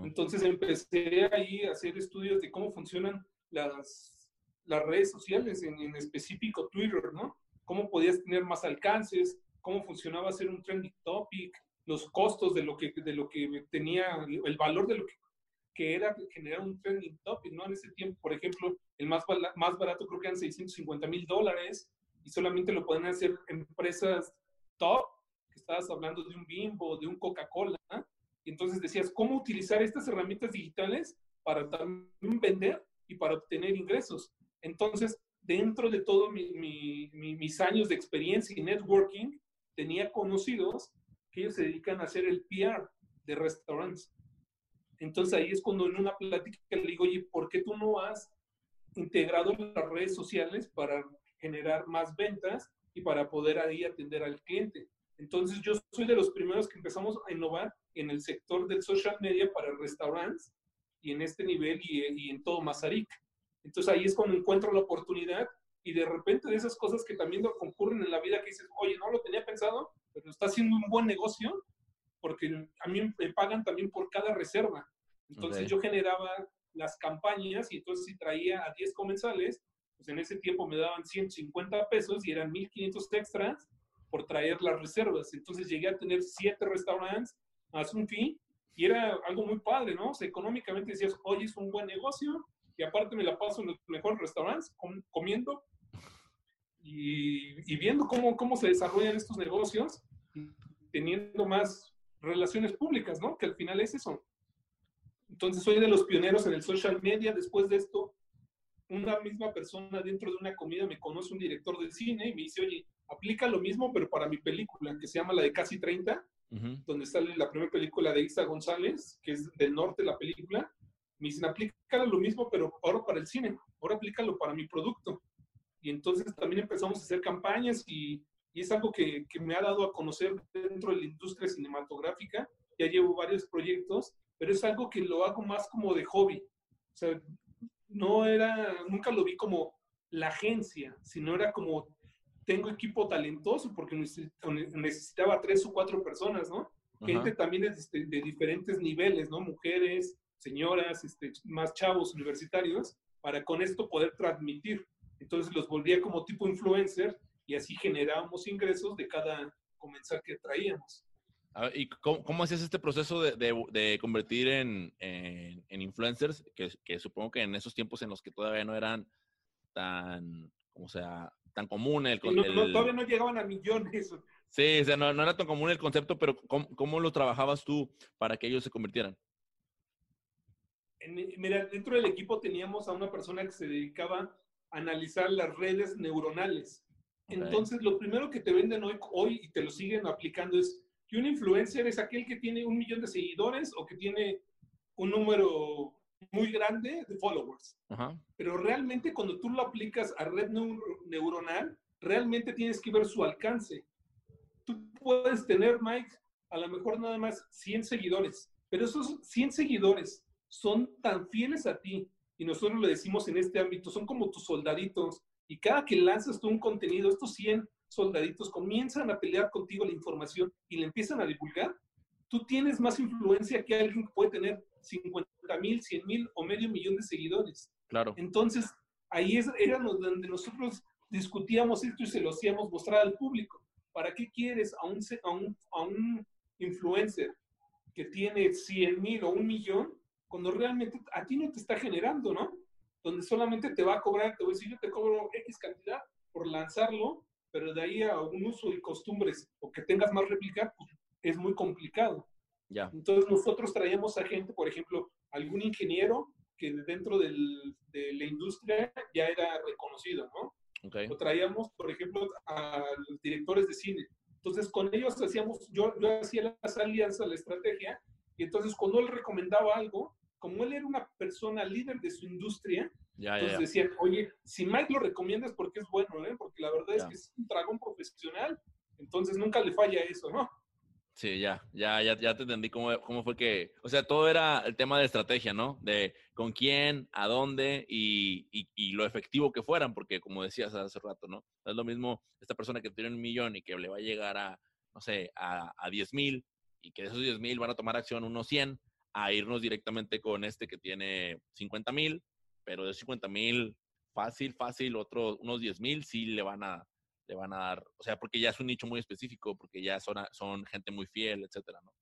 Entonces empecé ahí a hacer estudios de cómo funcionan las, las redes sociales, en, en, específico Twitter, ¿no? Cómo podías tener más alcances, cómo funcionaba hacer un trending topic, los costos de lo que, de lo que tenía, el valor de lo que que era generar un trending topic, ¿no? En ese tiempo, por ejemplo, el más, más barato creo que eran 650 mil dólares y solamente lo pueden hacer empresas top, que estabas hablando de un Bimbo, de un Coca-Cola, y entonces decías, ¿cómo utilizar estas herramientas digitales para también vender y para obtener ingresos? Entonces, dentro de todos mis años de experiencia y networking, tenía conocidos que ellos se dedican a hacer el PR de restaurantes. Entonces ahí es cuando en una plática le digo, oye, ¿por qué tú no has integrado las redes sociales para generar más ventas y para poder ahí atender al cliente? Entonces yo soy de los primeros que empezamos a innovar en el sector del social media para restaurantes y en este nivel y, en todo Mazarik. Entonces ahí es cuando encuentro la oportunidad y de repente de esas cosas que también ocurren en la vida que dices, oye, no lo tenía pensado, pero está haciendo un buen negocio, porque a mí me pagan también por cada reserva. Entonces yo generaba las campañas y entonces si traía a 10 comensales, pues en ese tiempo me daban 150 pesos y eran 1500 extras por traer las reservas. Entonces llegué a tener 7 restaurantes, más un fin, y era algo muy padre, ¿no? O sea, económicamente decías, oye, es un buen negocio, y aparte me la paso en los mejores restaurantes comiendo y, viendo cómo, cómo se desarrollan estos negocios, teniendo más relaciones públicas, ¿no? Que al final es eso. Entonces soy de los pioneros en el social media. Después de esto, una misma persona dentro de una comida me conoce un director del cine y me dice, oye, aplica lo mismo, pero para mi película, que se llama la de Casi 30, donde sale la primera película de Isa González, que es del norte la película. Me dicen, aplícalo lo mismo, pero ahora para el cine, ahora aplícalo para mi producto. Y entonces también empezamos a hacer campañas y, y es algo que, que, me ha dado a conocer dentro de la industria cinematográfica. Ya llevo varios proyectos, pero es algo que lo hago más como de hobby. O sea, no era, nunca lo vi como la agencia, sino era como tengo equipo talentoso porque necesitaba tres o cuatro personas, ¿no? Gente también de, este, de, diferentes niveles, ¿no? Mujeres, señoras, este, más chavos universitarios, para con esto poder transmitir. Entonces los volvía como tipo influencer y así generábamos ingresos de cada comensal que traíamos. ¿Y cómo, hacías este proceso de, convertir en, influencers? Que, que, supongo que en esos tiempos en los que todavía no eran tan, como sea, tan común el, concepto. todavía no llegaban a millones. Sí, o sea, no, era tan común el concepto, pero ¿cómo, lo trabajabas tú para que ellos se convirtieran? mira, dentro del equipo teníamos a una persona que se dedicaba a analizar las redes neuronales. Entonces, lo primero que te venden hoy, hoy y te lo siguen aplicando es que un influencer es aquel que tiene un millón de seguidores o que tiene un número muy grande de followers. Pero realmente cuando tú lo aplicas a red neuronal, realmente tienes que ver su alcance. Tú puedes tener, Mike, a lo mejor nada más 100 seguidores, pero esos 100 seguidores son tan fieles a ti, y nosotros le decimos en este ámbito, son como tus soldaditos, y cada que lanzas tú un contenido, estos 100 soldaditos comienzan a pelear contigo la información y le empiezan a divulgar, tú tienes más influencia que alguien que puede tener 50 mil, 100 mil o medio millón de seguidores. Claro. Entonces, ahí es, era donde nosotros discutíamos esto y se lo hacíamos mostrar al público. ¿Para qué quieres a un, a un, a un influencer que tiene 100 mil o un millón cuando realmente a ti no te está generando, ¿no? Donde solamente te va a cobrar, te voy a decir, yo te cobro X cantidad por lanzarlo, pero de ahí a un uso y costumbres o que tengas más réplica, pues es muy complicado. Ya. Entonces nosotros traíamos a gente, por ejemplo, algún ingeniero que dentro del, de la industria ya era reconocido, ¿no? Okay. O traíamos, por ejemplo, a los directores de cine. Entonces con ellos hacíamos, yo, yo hacía las alianzas, la estrategia, y entonces cuando él recomendaba algo, como él era una persona líder de su industria, entonces decían, oye, si Mike lo recomienda es porque es bueno, ¿eh? porque la verdad es que es un dragón profesional, entonces nunca le falla eso, ¿no? Sí, ya, ya, ya, ya te entendí cómo, cómo fue que, o sea, todo era el tema de estrategia, ¿no? De con quién, a dónde y, y, lo efectivo que fueran, porque como decías hace rato, ¿no? Es lo mismo esta persona que tiene un millón y que le va a llegar a, no sé, a, a 10 mil y que de esos 10 mil van a tomar acción unos 100, a irnos directamente con este que tiene 50 mil, pero de 50 mil, fácil, fácil, otros, unos 10 mil sí le van a, le van a dar, o sea, porque ya es un nicho muy específico, porque ya son, son gente muy fiel, etcétera, ¿no?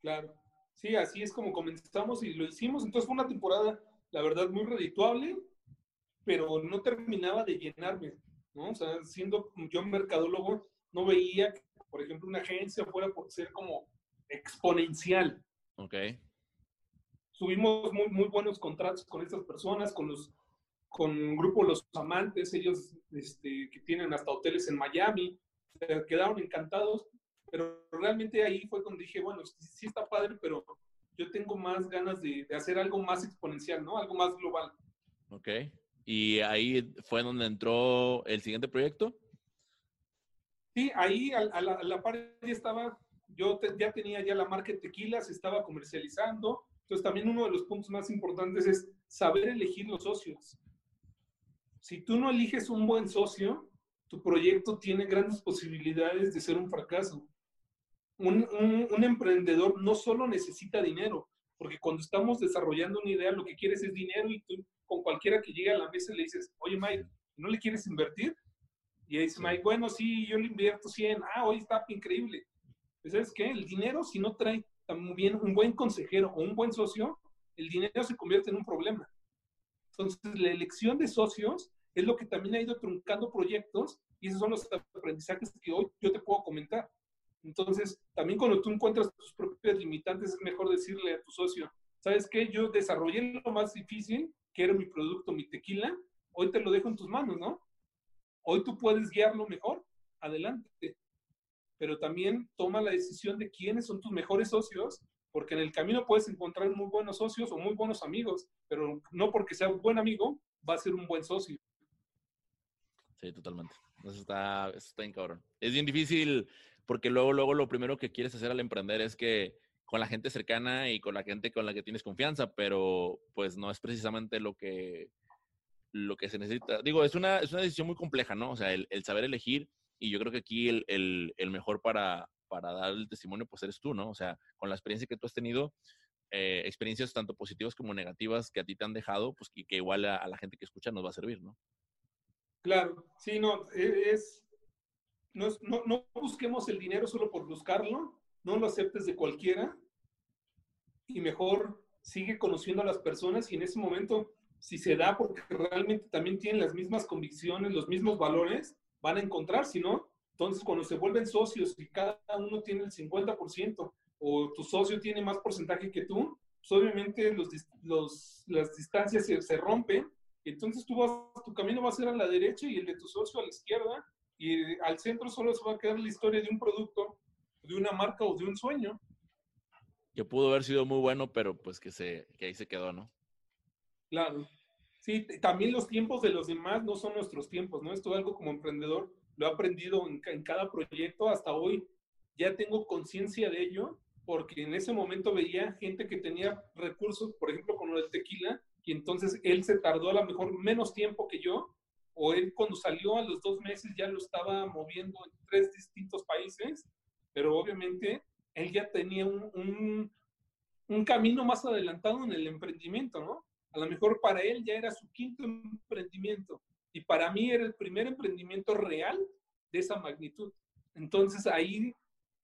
Claro. Sí, así es como comenzamos y lo hicimos. Entonces fue una temporada, la verdad, muy redituable, pero no terminaba de llenarme, ¿no? O sea, siendo yo un mercadólogo, no veía que, por ejemplo, una agencia fuera por ser como exponencial. Ok. Tuvimos muy, muy buenos contratos con estas personas, con los con grupo Los Amantes, ellos este, que tienen hasta hoteles en Miami, quedaron encantados, pero realmente ahí fue cuando dije, bueno, sí, está padre, pero yo tengo más ganas de, de, hacer algo más exponencial, ¿no? Algo más global. Ok. ¿Y ahí fue donde entró el siguiente proyecto? Sí, ahí a, la, a par ya estaba, yo ya tenía ya la marca de tequila, se estaba comercializando, entonces también uno de los puntos más importantes es saber elegir los socios. Si tú no eliges un buen socio, tu proyecto tiene grandes posibilidades de ser un fracaso. Un, emprendedor no solo necesita dinero, porque cuando estamos desarrollando una idea, lo que quieres es dinero y tú con cualquiera que llegue a la mesa le dices, oye Mike, ¿no le quieres invertir? Y ahí dice Mike, bueno, sí, yo le invierto 100. Ah, hoy está increíble. Pues, ¿Sabes qué? El dinero, si no trae también un buen consejero o un buen socio, el dinero se convierte en un problema. Entonces, la elección de socios es lo que también ha ido truncando proyectos y esos son los aprendizajes que hoy yo te puedo comentar. Entonces, también cuando tú encuentras tus propias limitantes, es mejor decirle a tu socio, ¿sabes qué? Yo desarrollé lo más difícil, que era mi producto, mi tequila, hoy te lo dejo en tus manos, ¿no? Hoy tú puedes guiarlo mejor, adelante. Pero también toma la decisión de quiénes son tus mejores socios, porque en el camino puedes encontrar muy buenos socios o muy buenos amigos, pero no porque sea un buen amigo, va a ser un buen socio. Sí, totalmente. Eso está, eso está bien cabrón. Es bien difícil porque luego, luego lo primero que quieres hacer al emprender es que con la gente cercana y con la gente con la que tienes confianza, pero pues no es precisamente lo que, lo que se necesita. Digo, es una, es una decisión muy compleja, ¿no? O sea, el, saber elegir y yo creo que aquí el, el, el, mejor para, para dar el testimonio pues eres tú, ¿no? O sea, con la experiencia que tú has tenido, eh, experiencias tanto positivas como negativas que a ti te han dejado, pues y que igual a la gente que escucha nos va a servir, ¿no? Claro, sí, no, e, es, no, no, busquemos el dinero solo por buscarlo, no lo aceptes de cualquiera y mejor sigue conociendo a las personas y en ese momento, si se da porque realmente también tienen las mismas convicciones, los mismos valores, van a encontrar, si no, entonces cuando se vuelven socios y cada uno tiene el 50% o tu socio tiene más porcentaje que tú, pues obviamente los, los, las distancias se, se rompen entonces tú vas, tu camino va a ser a la derecha y el de tu socio a la izquierda, y al centro solo se va a quedar la historia de un producto, de una marca o de un sueño. Que pudo haber sido muy bueno, pero pues que, se, que ahí se quedó, ¿no? Claro. Sí, también los tiempos de los demás no son nuestros tiempos, ¿no? Esto es algo como emprendedor, lo he aprendido en, cada proyecto hasta hoy. Ya tengo conciencia de ello, porque en ese momento veía gente que tenía recursos, por ejemplo, con el tequila, y entonces él se tardó a lo mejor menos tiempo que yo, o él cuando salió a los dos meses ya lo estaba moviendo en tres distintos países, pero obviamente él ya tenía un, un, camino más adelantado en el emprendimiento, ¿no? A lo mejor para él ya era su quinto emprendimiento y para mí era el primer emprendimiento real de esa magnitud. Entonces ahí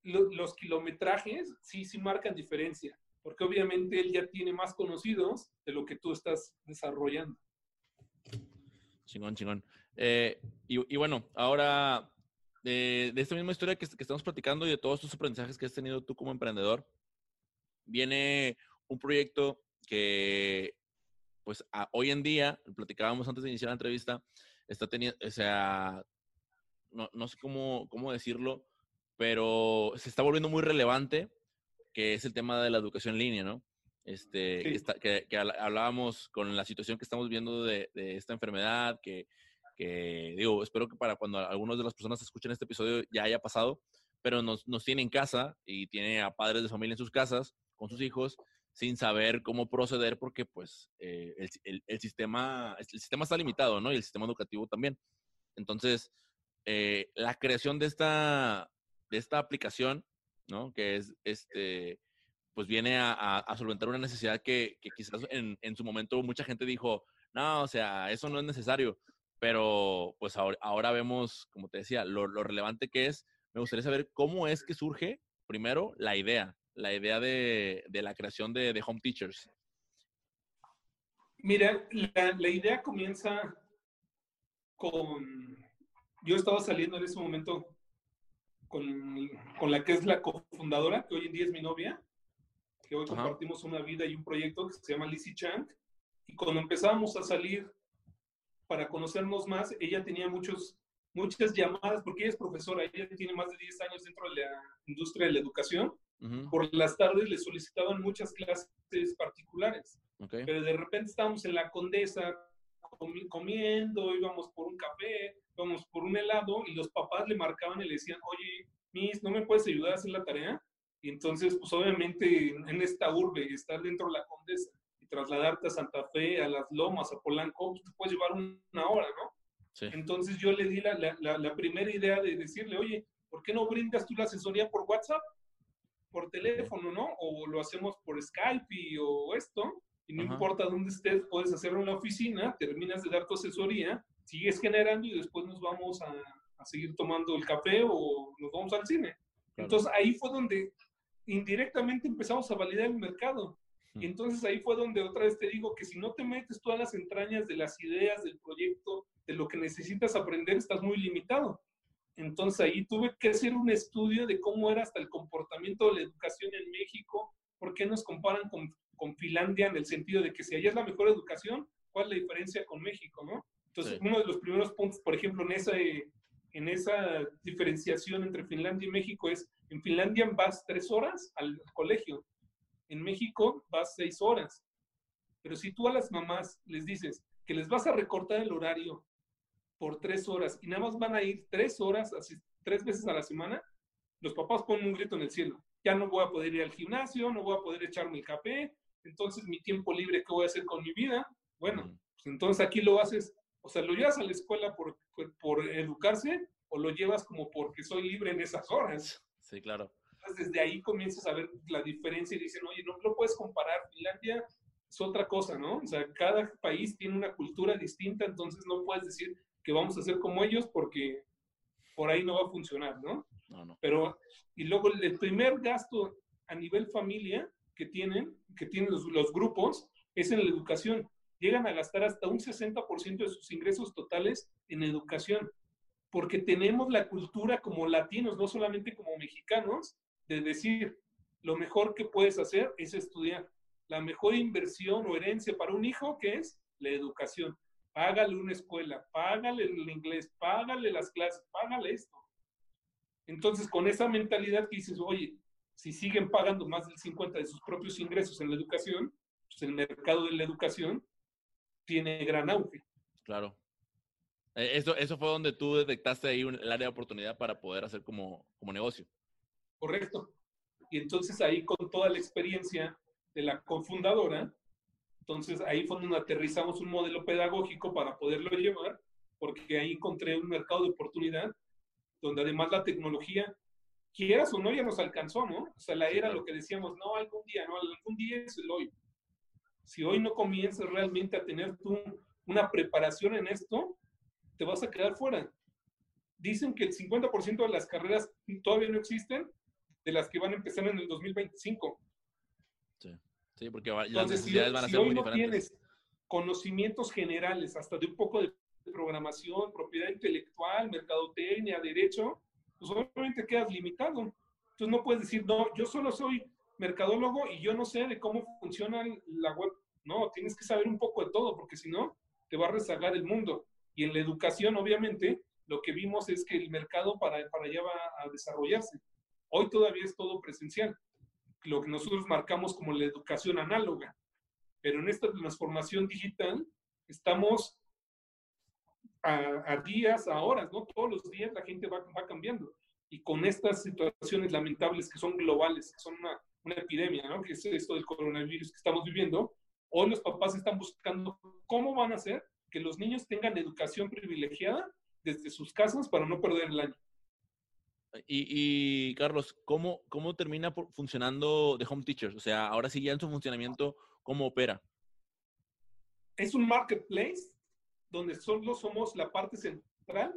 los kilometrajes sí, sí marcan diferencia porque obviamente él ya tiene más conocidos de lo que tú estás desarrollando. Chingón, chingón. Eh, y, bueno, ahora de, esta misma historia que, estamos platicando y de todos tus aprendizajes que has tenido tú como emprendedor, viene un proyecto que, pues, hoy en día, platicábamos antes de iniciar la entrevista, está teniendo, o sea, no, no sé cómo, cómo decirlo, pero se está volviendo muy relevante que es el tema de la educación en línea, ¿no? Este, que, hablábamos con la situación que estamos viendo de, esta enfermedad, que, digo, espero que para cuando algunos de las personas escuchen este episodio ya haya pasado, pero nos, nos tiene en casa y tiene a padres de familia en sus casas con sus hijos sin saber cómo proceder porque pues eh, el, sistema, el sistema está limitado, ¿no? Y el sistema educativo también. Entonces, eh, la creación de esta, de esta aplicación ¿no? Que es, este, pues viene a, solventar una necesidad que, quizás en, su momento mucha gente dijo, no, o sea, eso no es necesario, pero pues ahora, vemos, como te decía, lo, relevante que es. Me gustaría saber cómo es que surge, primero, la idea, la idea de, la creación de, Home Teachers. Mira, la, la idea comienza con... Yo estaba saliendo en ese momento con, con, la que es la cofundadora, que hoy en día es mi novia, que hoy compartimos una vida y un proyecto que se llama Lizzie Chang. Y cuando empezábamos a salir para conocernos más, ella tenía muchos, muchas llamadas, porque ella es profesora, ella tiene más de 10 años dentro de la industria de la educación. Por las tardes le solicitaban muchas clases particulares. Pero de repente estábamos en la Condesa comiendo, íbamos por un café, íbamos por un helado y los papás le marcaban y le decían, oye, Miss, ¿no me puedes ayudar a hacer la tarea? Y entonces, pues obviamente en, esta urbe, estar dentro de la Condesa y trasladarte a Santa Fe, a Las Lomas, a Polanco, pues te puedes llevar una hora, ¿no? Entonces yo le di la, la, la, primera idea de decirle, oye, ¿por qué no brindas tú la asesoría por WhatsApp? Por teléfono, ¿no? O lo hacemos por Skype y, o esto y no importa dónde estés, puedes hacerlo en la oficina, terminas de dar tu asesoría, sigues generando y después nos vamos a, a seguir tomando el café o nos vamos al cine. Entonces ahí fue donde indirectamente empezamos a validar el mercado. Y entonces ahí fue donde otra vez te digo que si no te metes todas las entrañas de las ideas, del proyecto, de lo que necesitas aprender, estás muy limitado. Entonces ahí tuve que hacer un estudio de cómo era hasta el comportamiento de la educación en México, por qué nos comparan con, con Finlandia en el sentido de que si allá es la mejor educación, ¿cuál es la diferencia con México? ¿no? Entonces, uno de los primeros puntos, por ejemplo, en esa, en esa diferenciación entre Finlandia y México es, en Finlandia vas tres horas al colegio, en México vas seis horas. Pero si tú a las mamás les dices que les vas a recortar el horario por tres horas y nada más van a ir tres horas, así, tres veces a la semana, los papás ponen un grito en el cielo. Ya no voy a poder ir al gimnasio, no voy a poder echarme el café, entonces mi tiempo libre, ¿qué voy a hacer con mi vida? Bueno, pues entonces aquí lo haces, o sea, lo llevas a la escuela por, por, educarse o lo llevas como porque soy libre en esas horas. Sí, claro. Entonces desde ahí comienzas a ver la diferencia y dicen, oye, no lo puedes comparar, Finlandia es otra cosa, ¿no? O sea, cada país tiene una cultura distinta, entonces no puedes decir que vamos a hacer como ellos porque por ahí no va a funcionar, ¿no? No, no. Pero, y luego el primer gasto a nivel familia que tienen, que tienen los, los grupos, es en la educación. Llegan a gastar hasta un 60% de sus ingresos totales en educación, porque tenemos la cultura como latinos, no solamente como mexicanos, de decir, lo mejor que puedes hacer es estudiar. La mejor inversión o herencia para un hijo, que es la educación págale una escuela, págale el inglés, págale las clases, págale esto. Entonces, con esa mentalidad que dices, oye, si siguen pagando más del 50 de sus propios ingresos en la educación, pues el mercado de la educación tiene gran auge. Claro. Eh, eso, eso fue donde tú detectaste ahí el área de oportunidad para poder hacer como, como negocio. Correcto. Y entonces ahí con toda la experiencia de la cofundadora, entonces ahí fue donde aterrizamos un modelo pedagógico para poderlo llevar, porque ahí encontré un mercado de oportunidad donde además la tecnología, quieras o no, ya nos alcanzó, ¿no? O sea, la era lo que decíamos, no, algún día, no, algún día es el hoy. Si hoy no comienzas realmente a tener tú una preparación en esto, te vas a quedar fuera. Dicen que el 50% de las carreras todavía no existen, de las que van a empezar en el 2025. Sí, porque las necesidades van a ser muy no tienes conocimientos generales, hasta de un poco de programación, propiedad intelectual, mercadotecnia, derecho, pues obviamente quedas limitado. Entonces no puedes decir, no, yo solo soy mercadólogo y yo no sé de cómo funciona la web. No, tienes que saber un poco de todo, porque si no, te va a rezagar el mundo. Y en la educación, obviamente, lo que vimos es que el mercado para, para allá va a desarrollarse. Hoy todavía es todo presencial lo que nosotros marcamos como la educación análoga. Pero en esta transformación digital estamos a, días, a horas, ¿no? Todos los días la gente va, va, cambiando. Y con estas situaciones lamentables que son globales, que son una, una epidemia, ¿no? Que es esto del coronavirus que estamos viviendo, hoy los papás están buscando cómo van a hacer que los niños tengan educación privilegiada desde sus casas para no perder el año. Y, Carlos, ¿cómo, ¿cómo termina funcionando The Home Teachers? O sea, ahora sí ya en su funcionamiento, ¿cómo opera? Es un marketplace donde solo somos la parte central,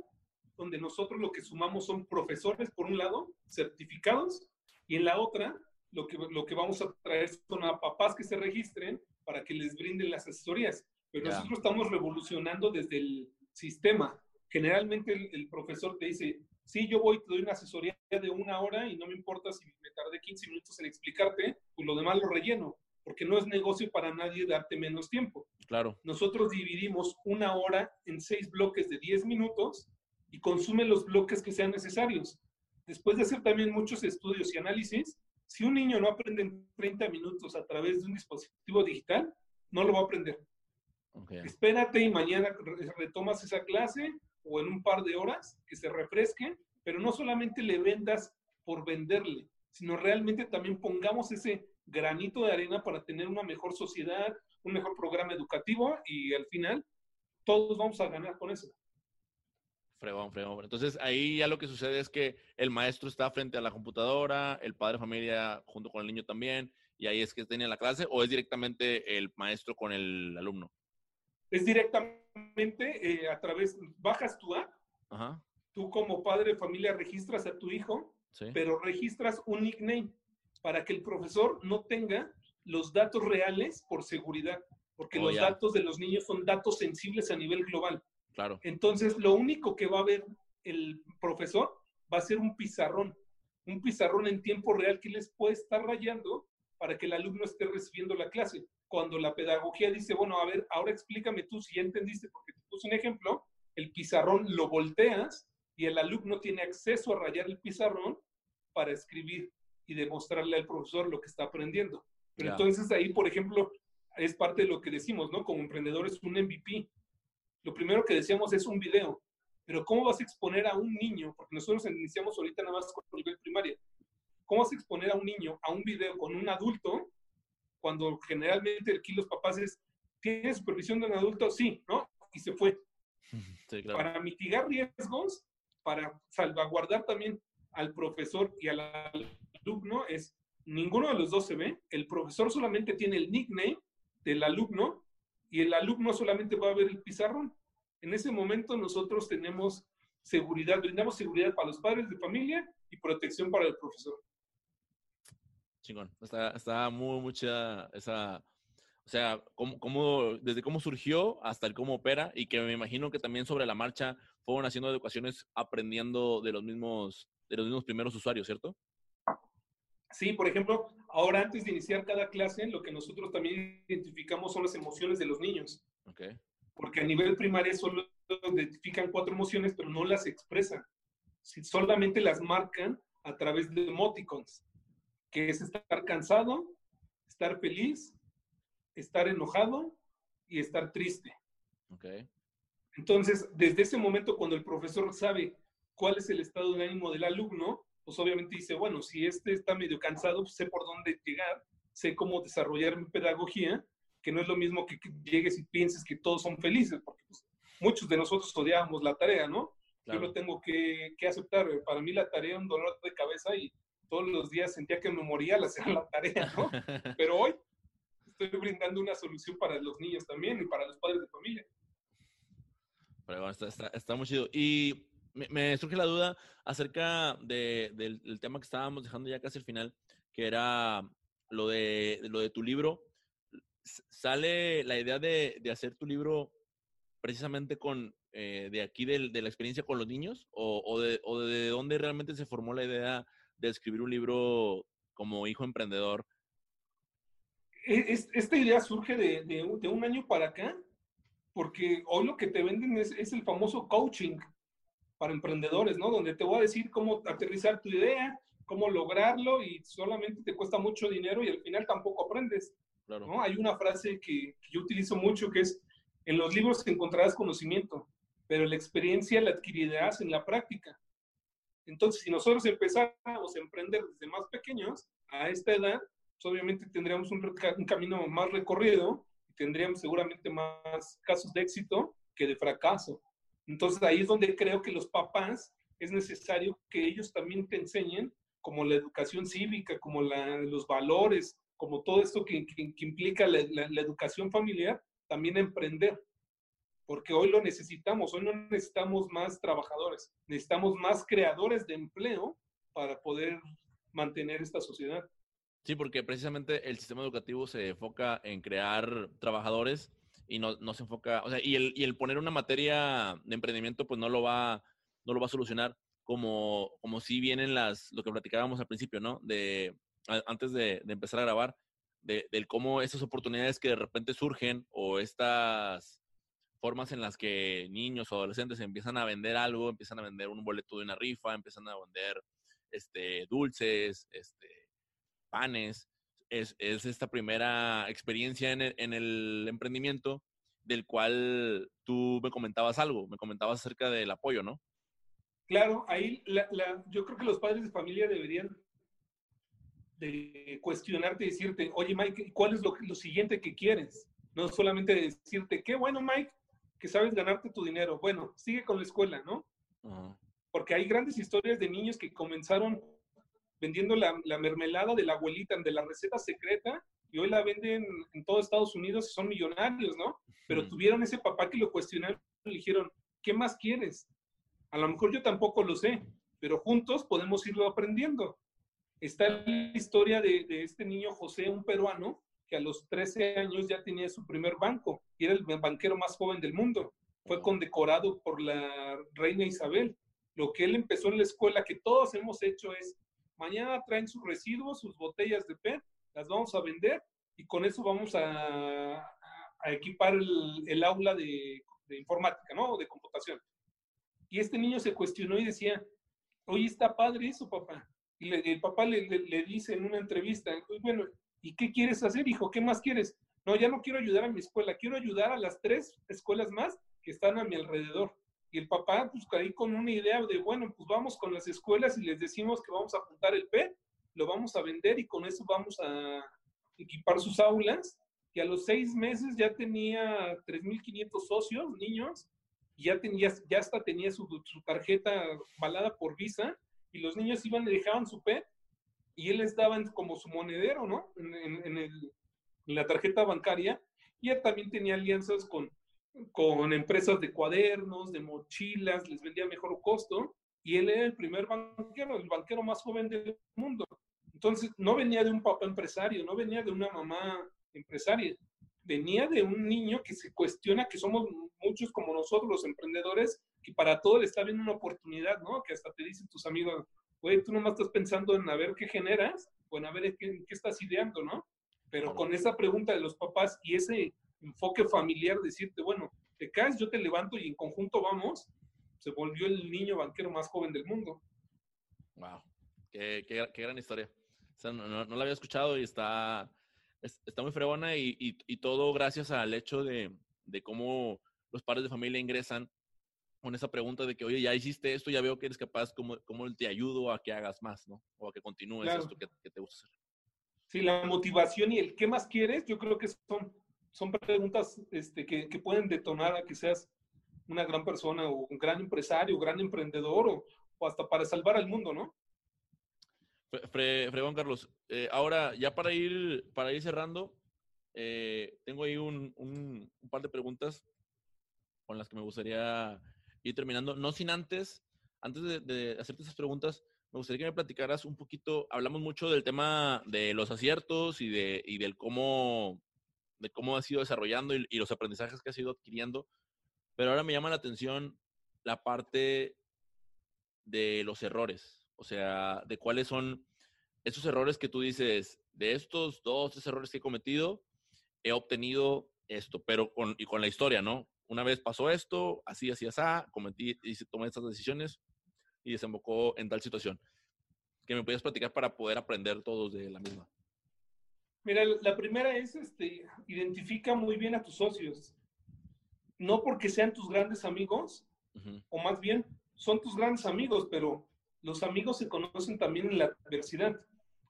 donde nosotros lo que sumamos son profesores, por un lado, certificados, y en la otra, lo que, lo que vamos a traer son a papás que se registren para que les brinden las asesorías. Pero nosotros estamos revolucionando desde el sistema. Generalmente el, el profesor te dice, sí, yo voy, te doy una asesoría de una hora y no me importa si me tardé 15 minutos en explicarte, pues lo demás lo relleno, porque no es negocio para nadie darte menos tiempo. Claro. Nosotros dividimos una hora en seis bloques de 10 minutos y consume los bloques que sean necesarios. Después de hacer también muchos estudios y análisis, si un niño no aprende en 30 minutos a través de un dispositivo digital, no lo va a aprender. Espérate y mañana retomas esa clase o en un par de horas que se refresquen, pero no solamente le vendas por venderle, sino realmente también pongamos ese granito de arena para tener una mejor sociedad, un mejor programa educativo y al final todos vamos a ganar con eso. Fregón, fregón. Entonces ahí ya lo que sucede es que el maestro está frente a la computadora, el padre de familia junto con el niño también, y ahí es que tiene la clase, o es directamente el maestro con el alumno. Es directamente eh, a través, bajas tu app, tú como padre de familia registras a tu hijo, pero registras un nickname para que el profesor no tenga los datos reales por seguridad, porque Oh, los ya. datos de los niños son datos sensibles a nivel global. Claro. Entonces, lo único que va a ver el profesor va a ser un pizarrón, un pizarrón en tiempo real que les puede estar rayando para que el alumno esté recibiendo la clase. Cuando la pedagogía dice, bueno, a ver, ahora explícame tú si ya entendiste, porque te puse un ejemplo, el pizarrón lo volteas y el alumno tiene acceso a rayar el pizarrón para escribir y demostrarle al profesor lo que está aprendiendo. Pero entonces ahí, por ejemplo, es parte de lo que decimos, ¿no? Como emprendedores, un MVP. Lo primero que decíamos es un video. Pero ¿cómo vas a exponer a un niño? Porque nosotros iniciamos ahorita nada más con nivel primaria. ¿Cómo vas a exponer a un niño a un video con un adulto cuando generalmente aquí los papás es, ¿tiene supervisión de un adulto? Sí, ¿no? Y se fue. Sí, claro. Para mitigar riesgos, para salvaguardar también al profesor y al alumno, es ninguno de los dos se ve. El profesor solamente tiene el nickname del alumno y el alumno solamente va a ver el pizarrón. En ese momento nosotros tenemos seguridad, brindamos seguridad para los padres de familia y protección para el profesor. Chingón. Está, está muy mucha esa. O sea, cómo, desde cómo surgió hasta el cómo opera y que me imagino que también sobre la marcha fueron haciendo educaciones aprendiendo de los mismos, de los mismos primeros usuarios, ¿cierto? Sí, por ejemplo, ahora antes de iniciar cada clase, lo que nosotros también identificamos son las emociones de los niños. Ok. porque a nivel primario solo identifican cuatro emociones, pero no las expresan. Si solamente las marcan a través de emoticons, que es estar cansado, estar feliz, estar enojado y estar triste. Ok. Entonces, desde ese momento, cuando el profesor sabe cuál es el estado de ánimo del alumno, pues obviamente dice, bueno, si este está medio cansado, pues sé por dónde llegar, sé cómo desarrollar mi pedagogía, que no es lo mismo que, que llegues y pienses que todos son felices, porque pues, muchos de nosotros odiábamos la tarea, ¿no? Claro. Yo lo tengo que, que aceptar. Para mí la tarea era un dolor de cabeza y todos los días sentía que me moría al hacer la tarea, ¿no? Pero hoy estoy brindando una solución para los niños también y para los padres de familia. Pero bueno, está, está, está muy chido. Y me, surge la duda acerca de- del, tema que estábamos dejando ya casi al final, que era lo de, lo de tu libro. ¿Sale la idea de, de hacer tu libro precisamente con eh, de aquí del- de la experiencia con los niños? ¿O, o de, ¿O de dónde realmente se formó la idea de escribir un libro como hijo emprendedor? E- es- esta idea surge de, de de un año para acá, porque hoy lo que te venden es, es el famoso coaching para emprendedores, ¿no? Donde te voy a decir cómo aterrizar tu idea, cómo lograrlo y solamente te cuesta mucho dinero y al final tampoco aprendes, Claro. ¿no? Hay una frase que, que yo utilizo mucho que es, en los libros encontrarás conocimiento, pero la experiencia la adquirirás en la práctica. Entonces, si nosotros empezáramos a emprender desde más pequeños, a esta edad, pues obviamente tendríamos un, un camino más recorrido y tendríamos seguramente más casos de éxito que de fracaso. Entonces ahí es donde creo que los papás es necesario que ellos también te enseñen como la educación cívica, como la- los valores, como todo esto que, que- que implica la, la- la educación familiar, también emprender. Porque hoy lo necesitamos, hoy no necesitamos más trabajadores, necesitamos más creadores de empleo para poder mantener esta sociedad. Sí, porque precisamente el sistema educativo se enfoca en crear trabajadores y no, no se enfoca, o sea, y el, y el poner una materia de emprendimiento pues no lo va, no lo va a solucionar como, como si vienen las, lo que platicábamos al principio, ¿no? De, antes de, de empezar a grabar, de, del cómo esas oportunidades que de repente surgen o estas formas en las que niños o adolescentes empiezan a vender algo, empiezan a vender un boleto de una rifa, empiezan a vender este, dulces, este, panes, es, es esta primera experiencia en el, en el emprendimiento del cual tú me comentabas algo, me comentabas acerca del apoyo, ¿no? Claro, ahí la- la- yo creo que los padres de familia deberían de cuestionarte y decirte, oye Mike, ¿cuál es lo, lo siguiente que quieres? No solamente decirte, qué bueno Mike, que sabes ganarte tu dinero. Bueno, sigue con la escuela, ¿no? Ajá. Porque hay grandes historias de niños que comenzaron vendiendo la, la mermelada de la abuelita, de la receta secreta, y hoy la venden en todo Estados Unidos y son millonarios, ¿no? Pero tuvieron ese papá que lo cuestionaron y le dijeron, ¿qué más quieres? A lo mejor yo tampoco lo sé, pero juntos podemos irlo aprendiendo. Está la historia de, de este niño José, un peruano, que a los 13 años ya tenía su primer banco y era el banquero más joven del mundo. Fue condecorado por la reina Isabel. Lo que él empezó en la escuela, que todos hemos hecho, es mañana traen sus residuos, sus botellas de PET, las vamos a vender y con eso vamos a, equipar el, aula de, informática, ¿no? De computación. Y este niño se cuestionó y decía, oye, está padre eso, papá. Y el papá le, le, dice en una entrevista, bueno, ¿y qué quieres hacer, hijo? ¿Qué más quieres? No, ya no quiero ayudar a mi escuela, quiero ayudar a las tres escuelas más que están a mi alrededor. Y el papá, pues ahí con una idea de, bueno, pues vamos con las escuelas y les decimos que vamos a apuntar el P, lo vamos a vender y con eso vamos a equipar sus aulas. Y a los seis meses ya tenía 3.500 socios, niños, y ya, tenía, ya hasta tenía su, su tarjeta balada por Visa, y los niños iban y dejaban su P, y él les daba como su monedero, ¿no? En, en, el, en la tarjeta bancaria, y él también tenía alianzas con con empresas de cuadernos, de mochilas, les vendía mejor costo y él era el primer banquero, el banquero más joven del mundo. Entonces, no venía de un papá empresario, no venía de una mamá empresaria, venía de un niño que se cuestiona que somos muchos como nosotros los emprendedores, que para todo le está viendo una oportunidad, ¿no? Que hasta te dicen tus amigos, güey, tú nomás estás pensando en a ver qué generas, o en a ver qué, qué estás ideando, ¿no? Pero con esa pregunta de los papás y ese enfoque familiar, decirte, bueno, te caes, yo te levanto y en conjunto vamos, se volvió el niño banquero más joven del mundo. Wow, qué, qué, qué gran historia. O sea, no, no, la había escuchado y está, está muy fregona y, y, todo gracias al hecho de, de, cómo los padres de familia ingresan con esa pregunta de que, oye, ya hiciste esto, ya veo que eres capaz, ¿cómo, cómo te ayudo a que hagas más, ¿no? O a que continúes esto que, que, te gusta hacer. Sí, la motivación y el qué más quieres, yo creo que son son preguntas este, que, pueden detonar a que seas una gran persona o un gran empresario, un gran emprendedor o, hasta para salvar al mundo, ¿no? Fre, Fregón Carlos, eh, ahora ya para ir, para ir cerrando, eh, tengo ahí un, un, par de preguntas con las que me gustaría ir terminando. No sin antes, antes de, de, hacerte esas preguntas, me gustaría que me platicaras un poquito, hablamos mucho del tema de los aciertos y, de, y del cómo de cómo ha sido desarrollando y, los aprendizajes que ha ido adquiriendo. Pero ahora me llama la atención la parte de los errores, o sea, de cuáles son esos errores que tú dices, de estos dos, tres errores que he cometido, he obtenido esto, pero con, y con la historia, ¿no? Una vez pasó esto, así, así, así, cometí, y tomé estas decisiones y desembocó en tal situación. Que me podías platicar para poder aprender todos de la misma. Mira, la primera es, este, identifica muy bien a tus socios. No porque sean tus grandes amigos, o más bien, son tus grandes amigos, pero los amigos se conocen también en la adversidad.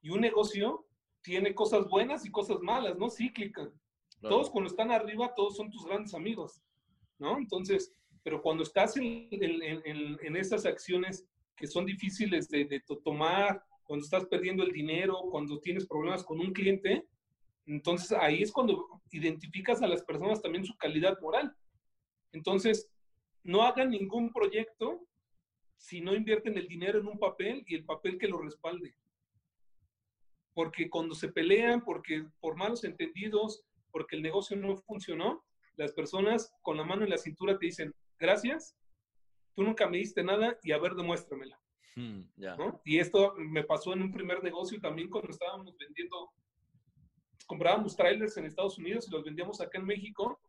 Y un negocio tiene cosas buenas y cosas malas, ¿no? Cíclica. Todos cuando están arriba, todos son tus grandes amigos, ¿no? Entonces, pero cuando estás en, en, esas acciones que son difíciles de, de tomar, cuando estás perdiendo el dinero, cuando tienes problemas con un cliente, entonces ahí es cuando identificas a las personas también su calidad moral. Entonces, no hagan ningún proyecto si no invierten el dinero en un papel y el papel que lo respalde. Porque cuando se pelean, porque por malos entendidos, porque el negocio no funcionó, las personas con la mano en la cintura te dicen, gracias, tú nunca me diste nada y a ver, demuéstramela. Hmm, y esto me pasó en un primer negocio también cuando estábamos vendiendo, comprábamos trailers en Estados Unidos y los vendíamos acá en México,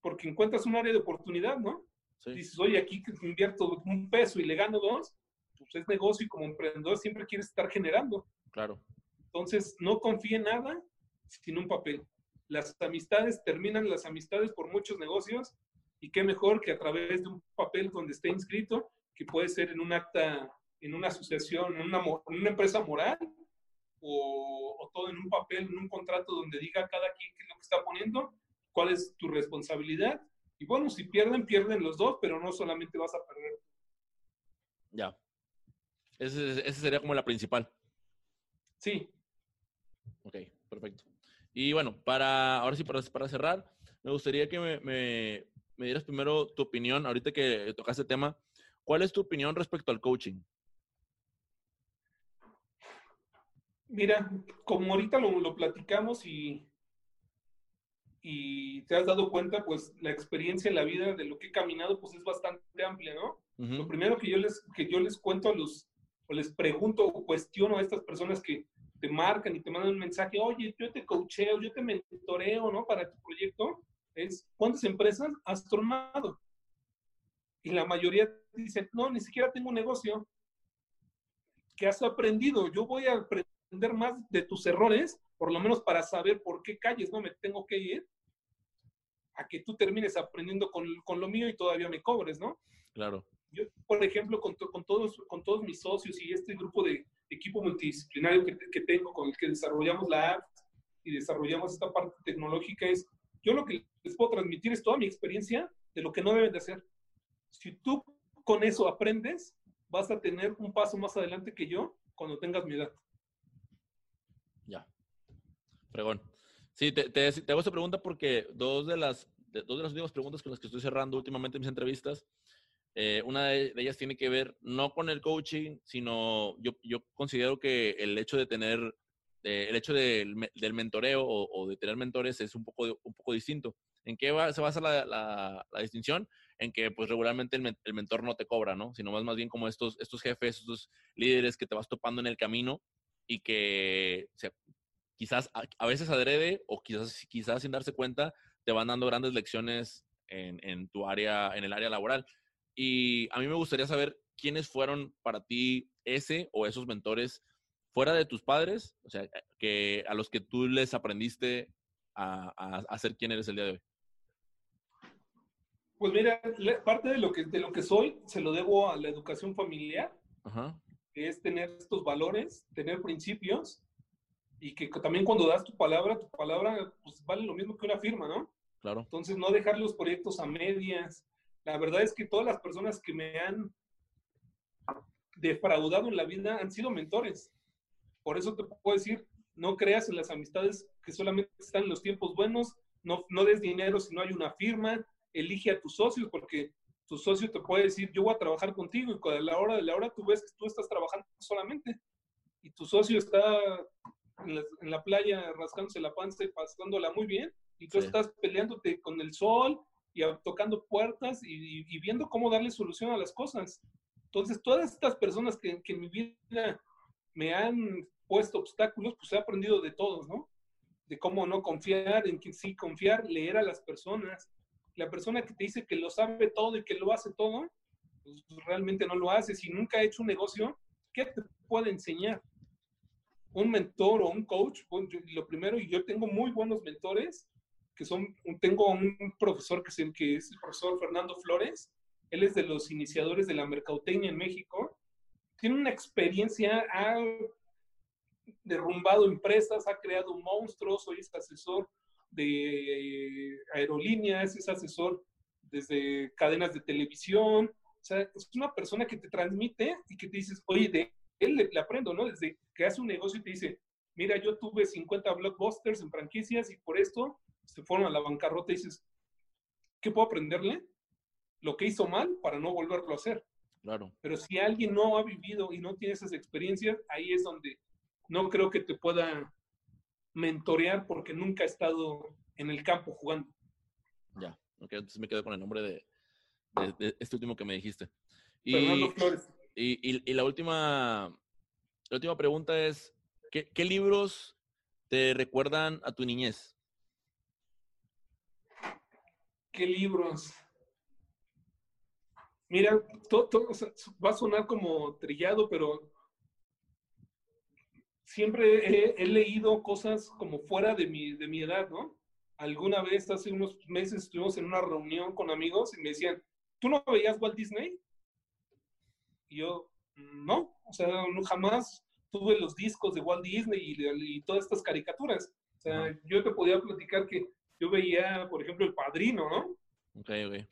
porque encuentras un área de oportunidad, ¿no? Dices, oye, aquí invierto un peso y le gano dos, pues es negocio y como emprendedor siempre quieres estar generando. Claro. Entonces, no confíe en nada sin un papel. Las amistades terminan las amistades por muchos negocios y qué mejor que a través de un papel donde esté inscrito, que puede ser en un acta en una asociación, en una, una empresa moral, o, todo en un papel, en un contrato donde diga cada quien qué es lo que está poniendo, cuál es tu responsabilidad. Y bueno, si pierden, pierden los dos, pero no solamente vas a perder. Ya. Ese, sería como la principal. Sí. Ok, perfecto. Y bueno, para ahora sí, para, para cerrar, me gustaría que me, me, me dieras primero tu opinión, ahorita que tocaste el tema, ¿cuál es tu opinión respecto al coaching? Mira, como ahorita lo, platicamos y y te has dado cuenta, pues la experiencia en la vida de lo que he caminado, pues es bastante amplia, ¿no? Lo primero que yo les, que yo les cuento a los, o les pregunto o cuestiono a estas personas que te marcan y te mandan un mensaje, oye, yo te coacheo, yo te mentoreo, ¿no? Para tu proyecto, es, ¿cuántas empresas has tomado? Y la mayoría dicen, no, ni siquiera tengo un negocio. ¿Qué has aprendido? Yo voy a aprender más de tus errores, por lo menos para saber por qué calles, no me tengo que ir, a que tú termines aprendiendo con, con lo mío y todavía me cobres, ¿no? Claro. Yo, por ejemplo, con, con, todos, con todos mis socios y este grupo de equipo multidisciplinario que, que tengo, con el que desarrollamos la app y desarrollamos esta parte tecnológica, es yo lo que les puedo transmitir es toda mi experiencia de lo que no deben de hacer. Si tú con eso aprendes, vas a tener un paso más adelante que yo cuando tengas mi edad. Fregón. Sí, te, te, hago esta pregunta porque dos de las dos de las últimas preguntas con las que estoy cerrando últimamente en mis entrevistas, eh, una de, ellas tiene que ver no con el coaching, sino yo, yo considero que el hecho de tener, eh, el hecho del mentoreo o, de tener mentores es un poco, un poco distinto. ¿En qué se basa la, la, distinción? En que pues regularmente el, mentor no te cobra, ¿no? Sino más, más bien como estos, estos jefes, estos líderes que te vas topando en el camino y que quizás a, veces adrede o quizás, quizás sin darse cuenta te van dando grandes lecciones en, en, tu área, en el área laboral. Y a mí me gustaría saber quiénes fueron para ti ese o esos mentores fuera de tus padres, o sea, que a los que tú les aprendiste a, a, ser quién eres el día de hoy. Pues mira, parte de lo que de lo que soy se lo debo a la educación familiar, que es tener estos valores, tener principios y que también cuando das tu palabra, tu palabra pues, vale lo mismo que una firma, ¿no? Claro. Entonces, no dejar los proyectos a medias. La verdad es que todas las personas que me han defraudado en la vida han sido mentores. Por eso te puedo decir, no creas en las amistades que solamente están en los tiempos buenos, no, no des dinero si no hay una firma, elige a tus socios porque tu socio te puede decir, yo voy a trabajar contigo y a la hora de la hora tú ves que tú estás trabajando solamente y tu socio está en la, playa rascándose la panza y pasándola muy bien, y tú estás peleándote con el sol y tocando puertas y, viendo cómo darle solución a las cosas. Entonces, todas estas personas que, que, en mi vida me han puesto obstáculos, pues he aprendido de todos, ¿no? De cómo no confiar, en quién sí confiar, leer a las personas. La persona que te dice que lo sabe todo y que lo hace todo, pues realmente no lo hace. Si nunca ha hecho un negocio, ¿qué te puede enseñar? Un mentor o un coach, lo primero, y yo tengo muy buenos mentores, que son, tengo un profesor que es el, que es el profesor Fernando Flores, él es de los iniciadores de la mercadotecnia en México, tiene una experiencia, ha derrumbado empresas, ha creado monstruos, hoy es asesor de aerolíneas, es asesor desde cadenas de televisión, o sea, es una persona que te transmite y que te dices, oye, de él le, aprendo, ¿no? Desde que hace un negocio y te dice, mira, yo tuve 50 blockbusters en franquicias y por esto se fueron a la bancarrota y dices, ¿qué puedo aprenderle? Lo que hizo mal para no volverlo a hacer. Claro. Pero si alguien no ha vivido y no tiene esas experiencias, ahí es donde no creo que te pueda mentorear porque nunca ha estado en el campo jugando. Ya, ok, entonces me quedo con el nombre de, de este último que me dijiste. Fernando Flores. Y, la, última, la última pregunta es, ¿qué, libros te recuerdan a tu niñez? ¿Qué libros? Mira, todo, va a sonar como trillado, pero siempre he, leído cosas como fuera de mi, de mi edad, ¿no? Alguna vez, hace unos meses, estuvimos en una reunión con amigos y me decían, ¿tú no veías Walt Disney? Y yo, no, o sea, no, jamás tuve los discos de Walt Disney y, todas estas caricaturas. O sea, yo te podía platicar que yo veía, por ejemplo, El Padrino, ¿no? Ok, ok.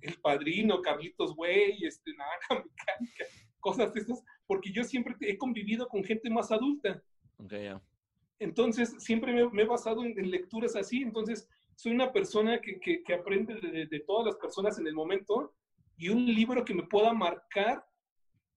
El Padrino, Carlitos Güey, este, Naranja Mecánica, cosas de esas, porque yo siempre he convivido con gente más adulta. Ok, ya. Entonces, siempre me, he basado en, lecturas así, entonces soy una persona que, que, aprende de, de, todas las personas en el momento y un libro que me pueda marcar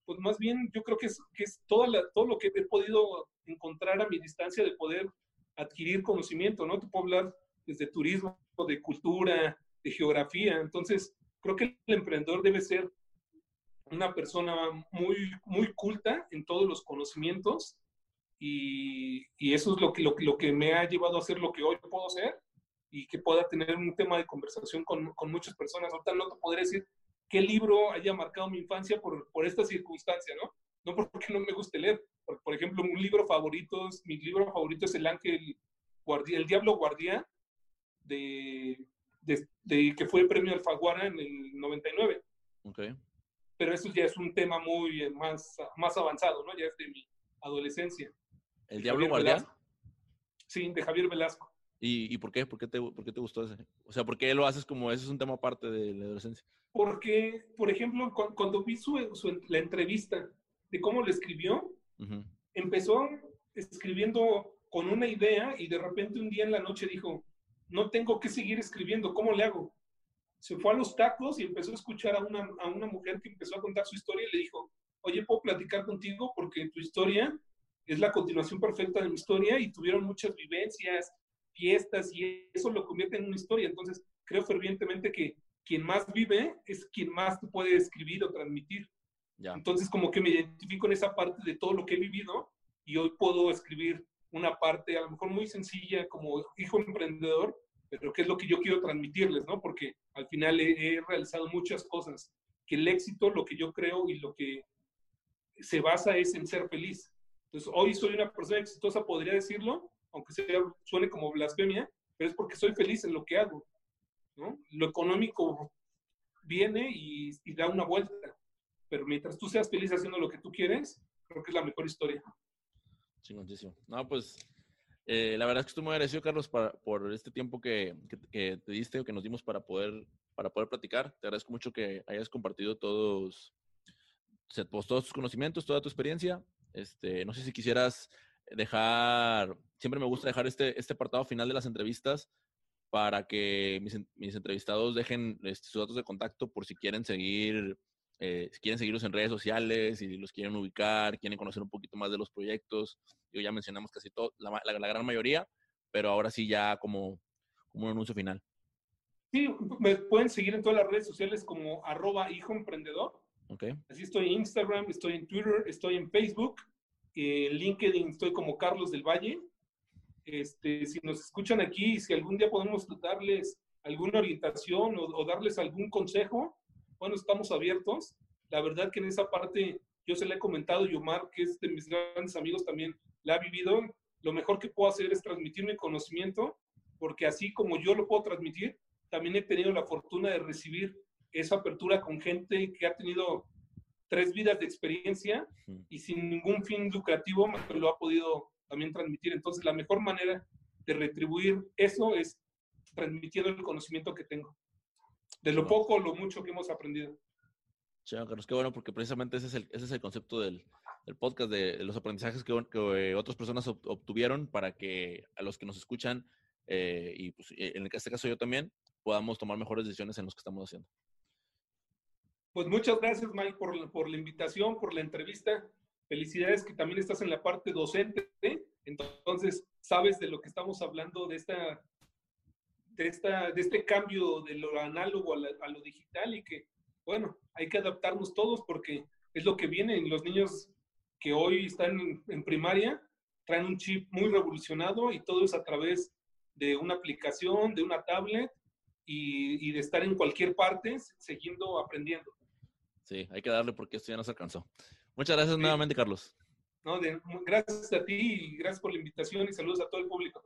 pues más bien yo creo que es, que es todo lo que he podido encontrar a mi distancia de poder adquirir conocimiento, ¿no? Te puedo hablar desde turismo, de cultura, de geografía. Entonces, creo que el emprendedor debe ser una persona muy, muy culta en todos los conocimientos y, y eso es lo que, lo, lo, que me ha llevado a hacer lo que hoy puedo hacer y que pueda tener un tema de conversación con, con muchas personas. Ahorita no te podré decir qué libro haya marcado mi infancia por, por esta circunstancia, ¿no? No porque no me guste leer. Por, por ejemplo, un libro favorito, mi libro favorito es El Ángel Guardia, El Diablo Guardia, de, de, de, que fue el premio Alfaguara en el 99. Okay. Pero eso ya es un tema muy más, más avanzado, ¿no? Ya es de mi adolescencia. ¿El Diablo Guardia? Sí, de Javier Velasco. ¿Y, ¿Y, por qué? ¿Por qué, te, ¿Por qué te gustó ese? O sea, ¿por qué lo haces como ese es un tema aparte de la adolescencia? Porque, por ejemplo, cuando vi su, su, la entrevista de cómo lo escribió, uh -huh. empezó escribiendo con una idea y de repente un día en la noche dijo, no tengo que seguir escribiendo, ¿cómo le hago? Se fue a los tacos y empezó a escuchar a una, a una mujer que empezó a contar su historia y le dijo, oye, ¿puedo platicar contigo? Porque tu historia es la continuación perfecta de mi historia y tuvieron muchas vivencias, fiestas y eso lo convierte en una historia. Entonces, creo fervientemente que quien más vive es quien más te puede escribir o transmitir. Ya. Entonces, como que me identifico en esa parte de todo lo que he vivido y hoy puedo escribir una parte a lo mejor muy sencilla como hijo emprendedor, pero que es lo que yo quiero transmitirles, ¿no? Porque al final he, he, realizado muchas cosas, que el éxito, lo que yo creo y lo que se basa es en ser feliz. Entonces, hoy soy una persona exitosa, podría decirlo, aunque sea, suene como blasfemia, pero es porque soy feliz en lo que hago, ¿no? Lo económico viene y, da una vuelta, pero mientras tú seas feliz haciendo lo que tú quieres, creo que es la mejor historia. Chingoncísimo. No, pues eh, la verdad es que estoy muy agradecido, Carlos, para, por este tiempo que, que, que, te diste o que nos dimos para poder, para poder platicar. Te agradezco mucho que hayas compartido todos, pues, todos tus conocimientos, toda tu experiencia. Este, no sé si quisieras dejar, siempre me gusta dejar este, este apartado final de las entrevistas para que mis, mis entrevistados dejen este, sus datos de contacto por si quieren seguir eh, si quieren seguirlos en redes sociales, si los quieren ubicar, quieren conocer un poquito más de los proyectos. Yo ya mencionamos casi todo, la, la, la gran mayoría, pero ahora sí ya como, como un anuncio final. Sí, me pueden seguir en todas las redes sociales como arroba hijo emprendedor. Okay. Así estoy en Instagram, estoy en Twitter, estoy en Facebook, en LinkedIn estoy como Carlos del Valle. Este, si nos escuchan aquí, si algún día podemos darles alguna orientación o, o darles algún consejo, bueno, estamos abiertos. La verdad que en esa parte yo se le he comentado y Omar, que es de mis grandes amigos también, la ha vivido. Lo mejor que puedo hacer es transmitir mi conocimiento, porque así como yo lo puedo transmitir, también he tenido la fortuna de recibir esa apertura con gente que ha tenido tres vidas de experiencia y sin ningún fin lucrativo me lo ha podido también transmitir. Entonces, la mejor manera de retribuir eso es transmitiendo el conocimiento que tengo de lo poco o lo mucho que hemos aprendido. Chao, Carlos, qué bueno, porque precisamente ese es el, ese es el concepto del, del podcast, de, los aprendizajes que, que, otras personas obtuvieron para que a los que nos escuchan, eh, y pues, en este caso yo también, podamos tomar mejores decisiones en los que estamos haciendo. Pues muchas gracias, Mike, por, por la invitación, por la entrevista. Felicidades que también estás en la parte docente, ¿eh? entonces sabes de lo que estamos hablando, de esta de, esta, de este cambio de lo análogo a, la, a, lo digital y que, bueno, hay que adaptarnos todos porque es lo que viene. Los niños que hoy están en, primaria traen un chip muy revolucionado y todo es a través de una aplicación, de una tablet y, y de estar en cualquier parte siguiendo aprendiendo. Sí, hay que darle porque esto ya no se alcanzó. Muchas gracias sí. nuevamente, Carlos. No, de, gracias a ti y gracias por la invitación y saludos a todo el público.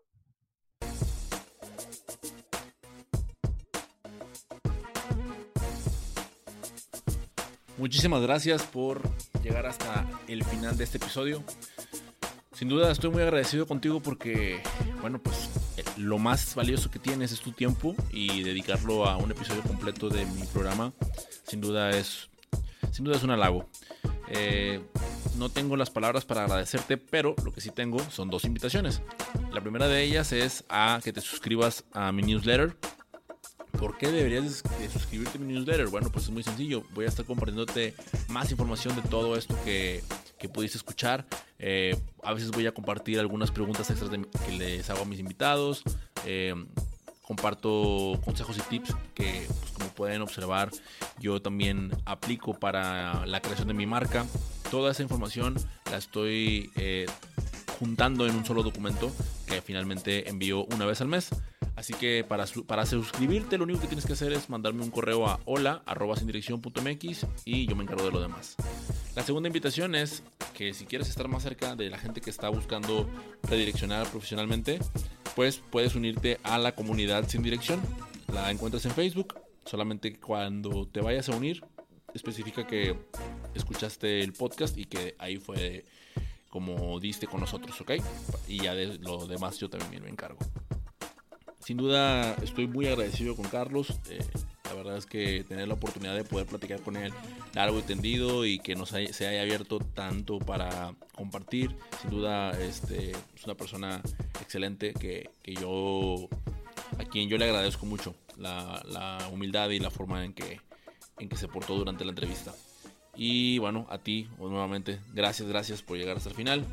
Muchísimas gracias por llegar hasta el final de este episodio. Sin duda estoy muy agradecido contigo porque, bueno, pues lo más valioso que tienes es tu tiempo y dedicarlo a un episodio completo de mi programa, sin duda es, sin duda es un halago. Eh, no tengo las palabras para agradecerte, pero lo que sí tengo son dos invitaciones. La primera de ellas es a que te suscribas a mi newsletter ¿Por qué deberías de suscribirte a mi newsletter? Bueno, pues es muy sencillo. Voy a estar compartiéndote más información de todo esto que, que pudiste escuchar. Eh, a veces voy a compartir algunas preguntas extras que les hago a mis invitados. Eh, comparto consejos y tips que, pues, como pueden observar, yo también aplico para la creación de mi marca. Toda esa información la estoy eh, juntando en un solo documento que finalmente envío una vez al mes. Así que para, para suscribirte lo único que tienes que hacer es mandarme un correo a hola y yo me encargo de lo demás. La segunda invitación es que si quieres estar más cerca de la gente que está buscando redireccionar profesionalmente, pues puedes unirte a la comunidad sin dirección. La encuentras en Facebook. Solamente cuando te vayas a unir, especifica que escuchaste el podcast y que ahí fue como diste con nosotros, ¿ok? Y ya de lo demás yo también me encargo. Sin duda estoy muy agradecido con Carlos. Eh, la verdad es que tener la oportunidad de poder platicar con él largo y tendido y que nos se haya abierto tanto para compartir. Sin duda este, es una persona excelente que, que yo a quien yo le agradezco mucho la, la humildad y la forma en que, en que se portó durante la entrevista. Y bueno, a ti nuevamente, gracias, gracias por llegar hasta el final.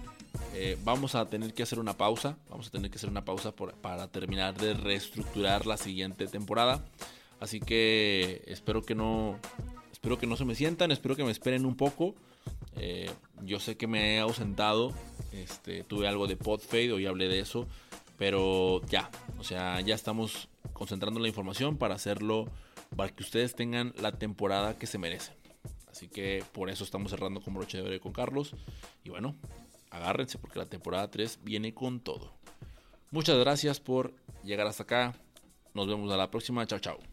Eh, vamos a tener que hacer una pausa. Vamos a tener que hacer una pausa para terminar de reestructurar la siguiente temporada. Así que espero que no, espero que no se me sientan, espero que me esperen un poco. Eh, yo sé que me he ausentado. Este, tuve algo de podfade, hoy hablé de eso. Pero ya, o sea, ya estamos concentrando la información para hacerlo, para que ustedes tengan la temporada que se merecen. Así que por eso estamos cerrando con broche de oro con Carlos. Y bueno, agárrense porque la temporada 3 viene con todo. Muchas gracias por llegar hasta acá. Nos vemos a la próxima. Chao, chao.